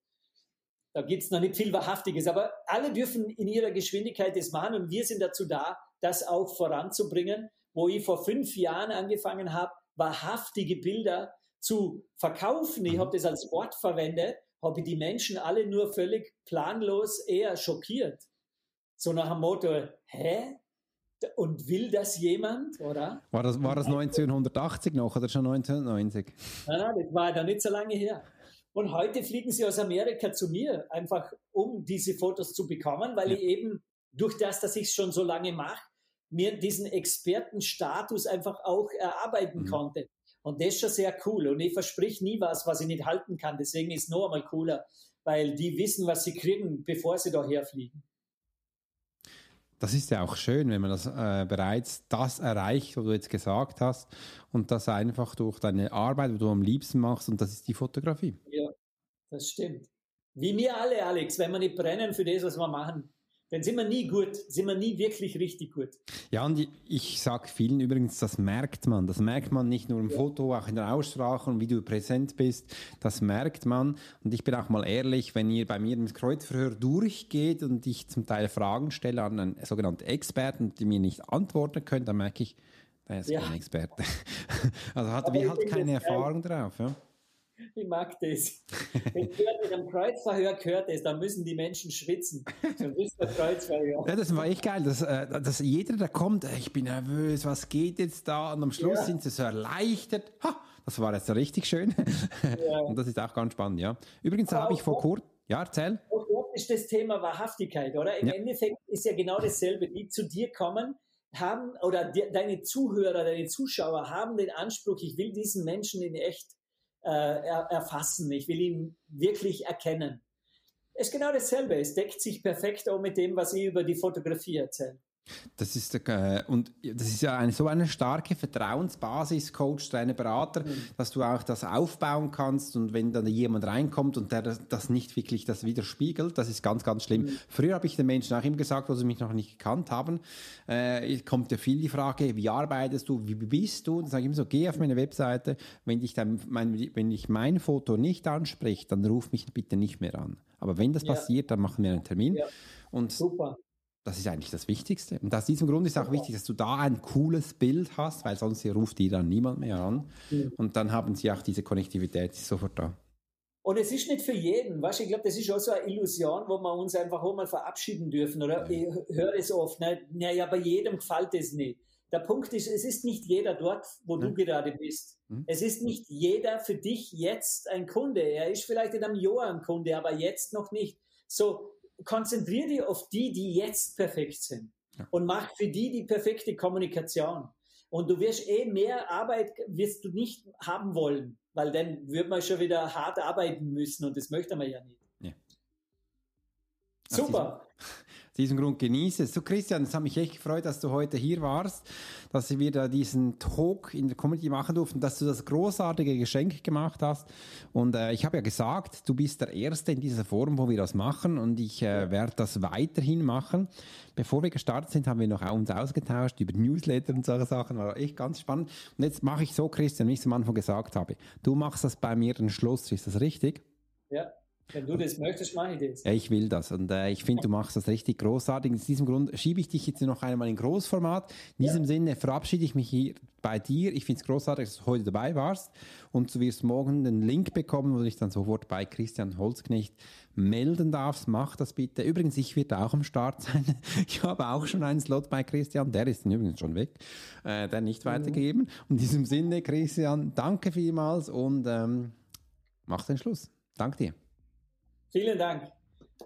da gibt es noch nicht viel Wahrhaftiges. Aber alle dürfen in ihrer Geschwindigkeit das machen und wir sind dazu da, das auch voranzubringen. Wo ich vor fünf Jahren angefangen habe, wahrhaftige Bilder zu verkaufen, ich mhm. habe das als Wort verwendet, habe ich die Menschen alle nur völlig planlos eher schockiert. So nach dem Motto, hä? Und will das jemand, oder? War das, war das 1980 noch oder schon 1990? Nein, nein, das war da nicht so lange her. Und heute fliegen sie aus Amerika zu mir, einfach um diese Fotos zu bekommen, weil ja. ich eben durch das, dass ich es schon so lange mache, mir diesen Expertenstatus einfach auch erarbeiten mhm. konnte. Und das ist schon sehr cool. Und ich versprich nie was, was ich nicht halten kann. Deswegen ist es noch einmal cooler, weil die wissen, was sie kriegen, bevor sie daher fliegen das ist ja auch schön, wenn man das äh, bereits das erreicht, was du jetzt gesagt hast, und das einfach durch deine Arbeit, die du am liebsten machst, und das ist die Fotografie. Ja, das stimmt. Wie wir alle, Alex, wenn wir nicht brennen für das, was wir machen, dann sind wir nie gut, sind wir nie wirklich richtig gut. Ja, und ich, ich sage vielen übrigens, das merkt man. Das merkt man nicht nur im ja. Foto, auch in der Aussprache und wie du präsent bist. Das merkt man. Und ich bin auch mal ehrlich, wenn ihr bei mir im Kreuzverhör durchgeht und ich zum Teil Fragen stelle an einen sogenannten Experten, die mir nicht antworten können, dann merke ich, der ist ja. kein Experte. Also hat wir halt keine Erfahrung drauf. Ja? Ich mag das. Wenn mit einem Kreuzverhör gehört es, dann müssen die Menschen schwitzen. Dann ist der Kreuzverhör. Ja, das war echt geil, dass, äh, dass jeder, der kommt, äh, ich bin nervös, was geht jetzt da? Und am Schluss ja. sind sie so erleichtert. Ha, das war jetzt richtig schön. Ja. Und das ist auch ganz spannend, ja. Übrigens habe ich vor kurzem, ja, erzähl. Auch ist das Thema Wahrhaftigkeit, oder? Im ja. Endeffekt ist ja genau dasselbe. Die zu dir kommen, haben, oder die, deine Zuhörer, deine Zuschauer haben den Anspruch, ich will diesen Menschen in echt äh, erfassen. Ich will ihn wirklich erkennen. Es ist genau dasselbe. Es deckt sich perfekt auch mit dem, was ich über die Fotografie erzähle. Das ist, äh, und das ist ja eine, so eine starke Vertrauensbasis, Coach, deine Berater, mhm. dass du auch das aufbauen kannst und wenn dann jemand reinkommt und der das, nicht wirklich das widerspiegelt, das ist ganz, ganz schlimm. Mhm. Früher habe ich den Menschen auch immer gesagt, wo sie mich noch nicht gekannt haben, äh, kommt ja viel die Frage, wie arbeitest du, wie bist du? Und dann sage ich immer so, geh auf meine Webseite, wenn dich dann mein, wenn dich mein Foto nicht anspricht, dann ruf mich bitte nicht mehr an. Aber wenn das ja. passiert, dann machen wir einen Termin. Ja. Und Super. Das ist eigentlich das Wichtigste. Und aus diesem Grund ist auch wichtig, dass du da ein cooles Bild hast, weil sonst ruft dir dann niemand mehr an. Mhm. Und dann haben sie auch diese Konnektivität sofort da. Und es ist nicht für jeden, weißt, ich glaube, das ist auch so eine Illusion, wo wir uns einfach auch mal verabschieden dürfen. Oder ich höre es oft, ne? naja, bei jedem gefällt es nicht. Der Punkt ist, es ist nicht jeder dort, wo mhm. du gerade bist. Mhm. Es ist nicht jeder für dich jetzt ein Kunde. Er ist vielleicht in einem Jahr ein Kunde, aber jetzt noch nicht. So, konzentriere dich auf die, die jetzt perfekt sind ja. und mach für die die perfekte Kommunikation. Und du wirst eh mehr Arbeit wirst du nicht haben wollen, weil dann wird man schon wieder hart arbeiten müssen und das möchte man ja nicht. Ja. Super diesem Grund genieße es. So Christian, es hat mich echt gefreut, dass du heute hier warst, dass wir da diesen Talk in der Community machen durften, dass du das großartige Geschenk gemacht hast. Und äh, ich habe ja gesagt, du bist der Erste in dieser Form, wo wir das machen und ich äh, werde das weiterhin machen. Bevor wir gestartet sind, haben wir noch uns ausgetauscht über Newsletter und solche Sachen. War echt ganz spannend. Und jetzt mache ich so, Christian, wie ich es am Anfang gesagt habe. Du machst das bei mir den Schluss, ist das richtig? Ja. Wenn du das möchtest, mache ich das. Ja, ich will das. Und äh, ich finde, du machst das richtig großartig. Aus diesem Grund schiebe ich dich jetzt noch einmal in Großformat. In diesem ja. Sinne verabschiede ich mich hier bei dir. Ich finde es großartig, dass du heute dabei warst. Und du wirst morgen den Link bekommen, wo du dich dann sofort bei Christian Holzknecht melden darfst. Mach das bitte. Übrigens, ich werde auch am Start sein. Ich habe auch schon einen Slot bei Christian. Der ist übrigens schon weg. Äh, der nicht mhm. weitergegeben. Und in diesem Sinne, Christian, danke vielmals und ähm, mach den Schluss. Danke dir. Vielen Dank.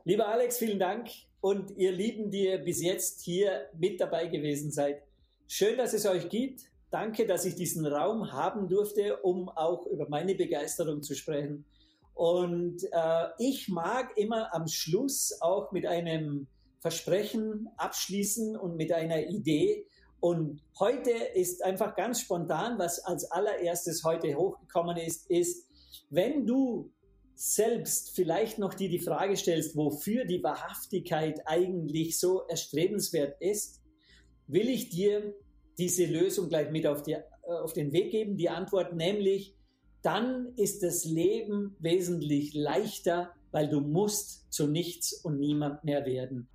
Lieber Alex, vielen Dank. Und ihr Lieben, die ihr bis jetzt hier mit dabei gewesen seid. Schön, dass es euch gibt. Danke, dass ich diesen Raum haben durfte, um auch über meine Begeisterung zu sprechen. Und äh, ich mag immer am Schluss auch mit einem Versprechen abschließen und mit einer Idee. Und heute ist einfach ganz spontan, was als allererstes heute hochgekommen ist, ist, wenn du selbst vielleicht noch dir die Frage stellst, wofür die Wahrhaftigkeit eigentlich so erstrebenswert ist, will ich dir diese Lösung gleich mit auf, die, äh, auf den Weg geben. Die Antwort nämlich, dann ist das Leben wesentlich leichter, weil du musst zu nichts und niemand mehr werden.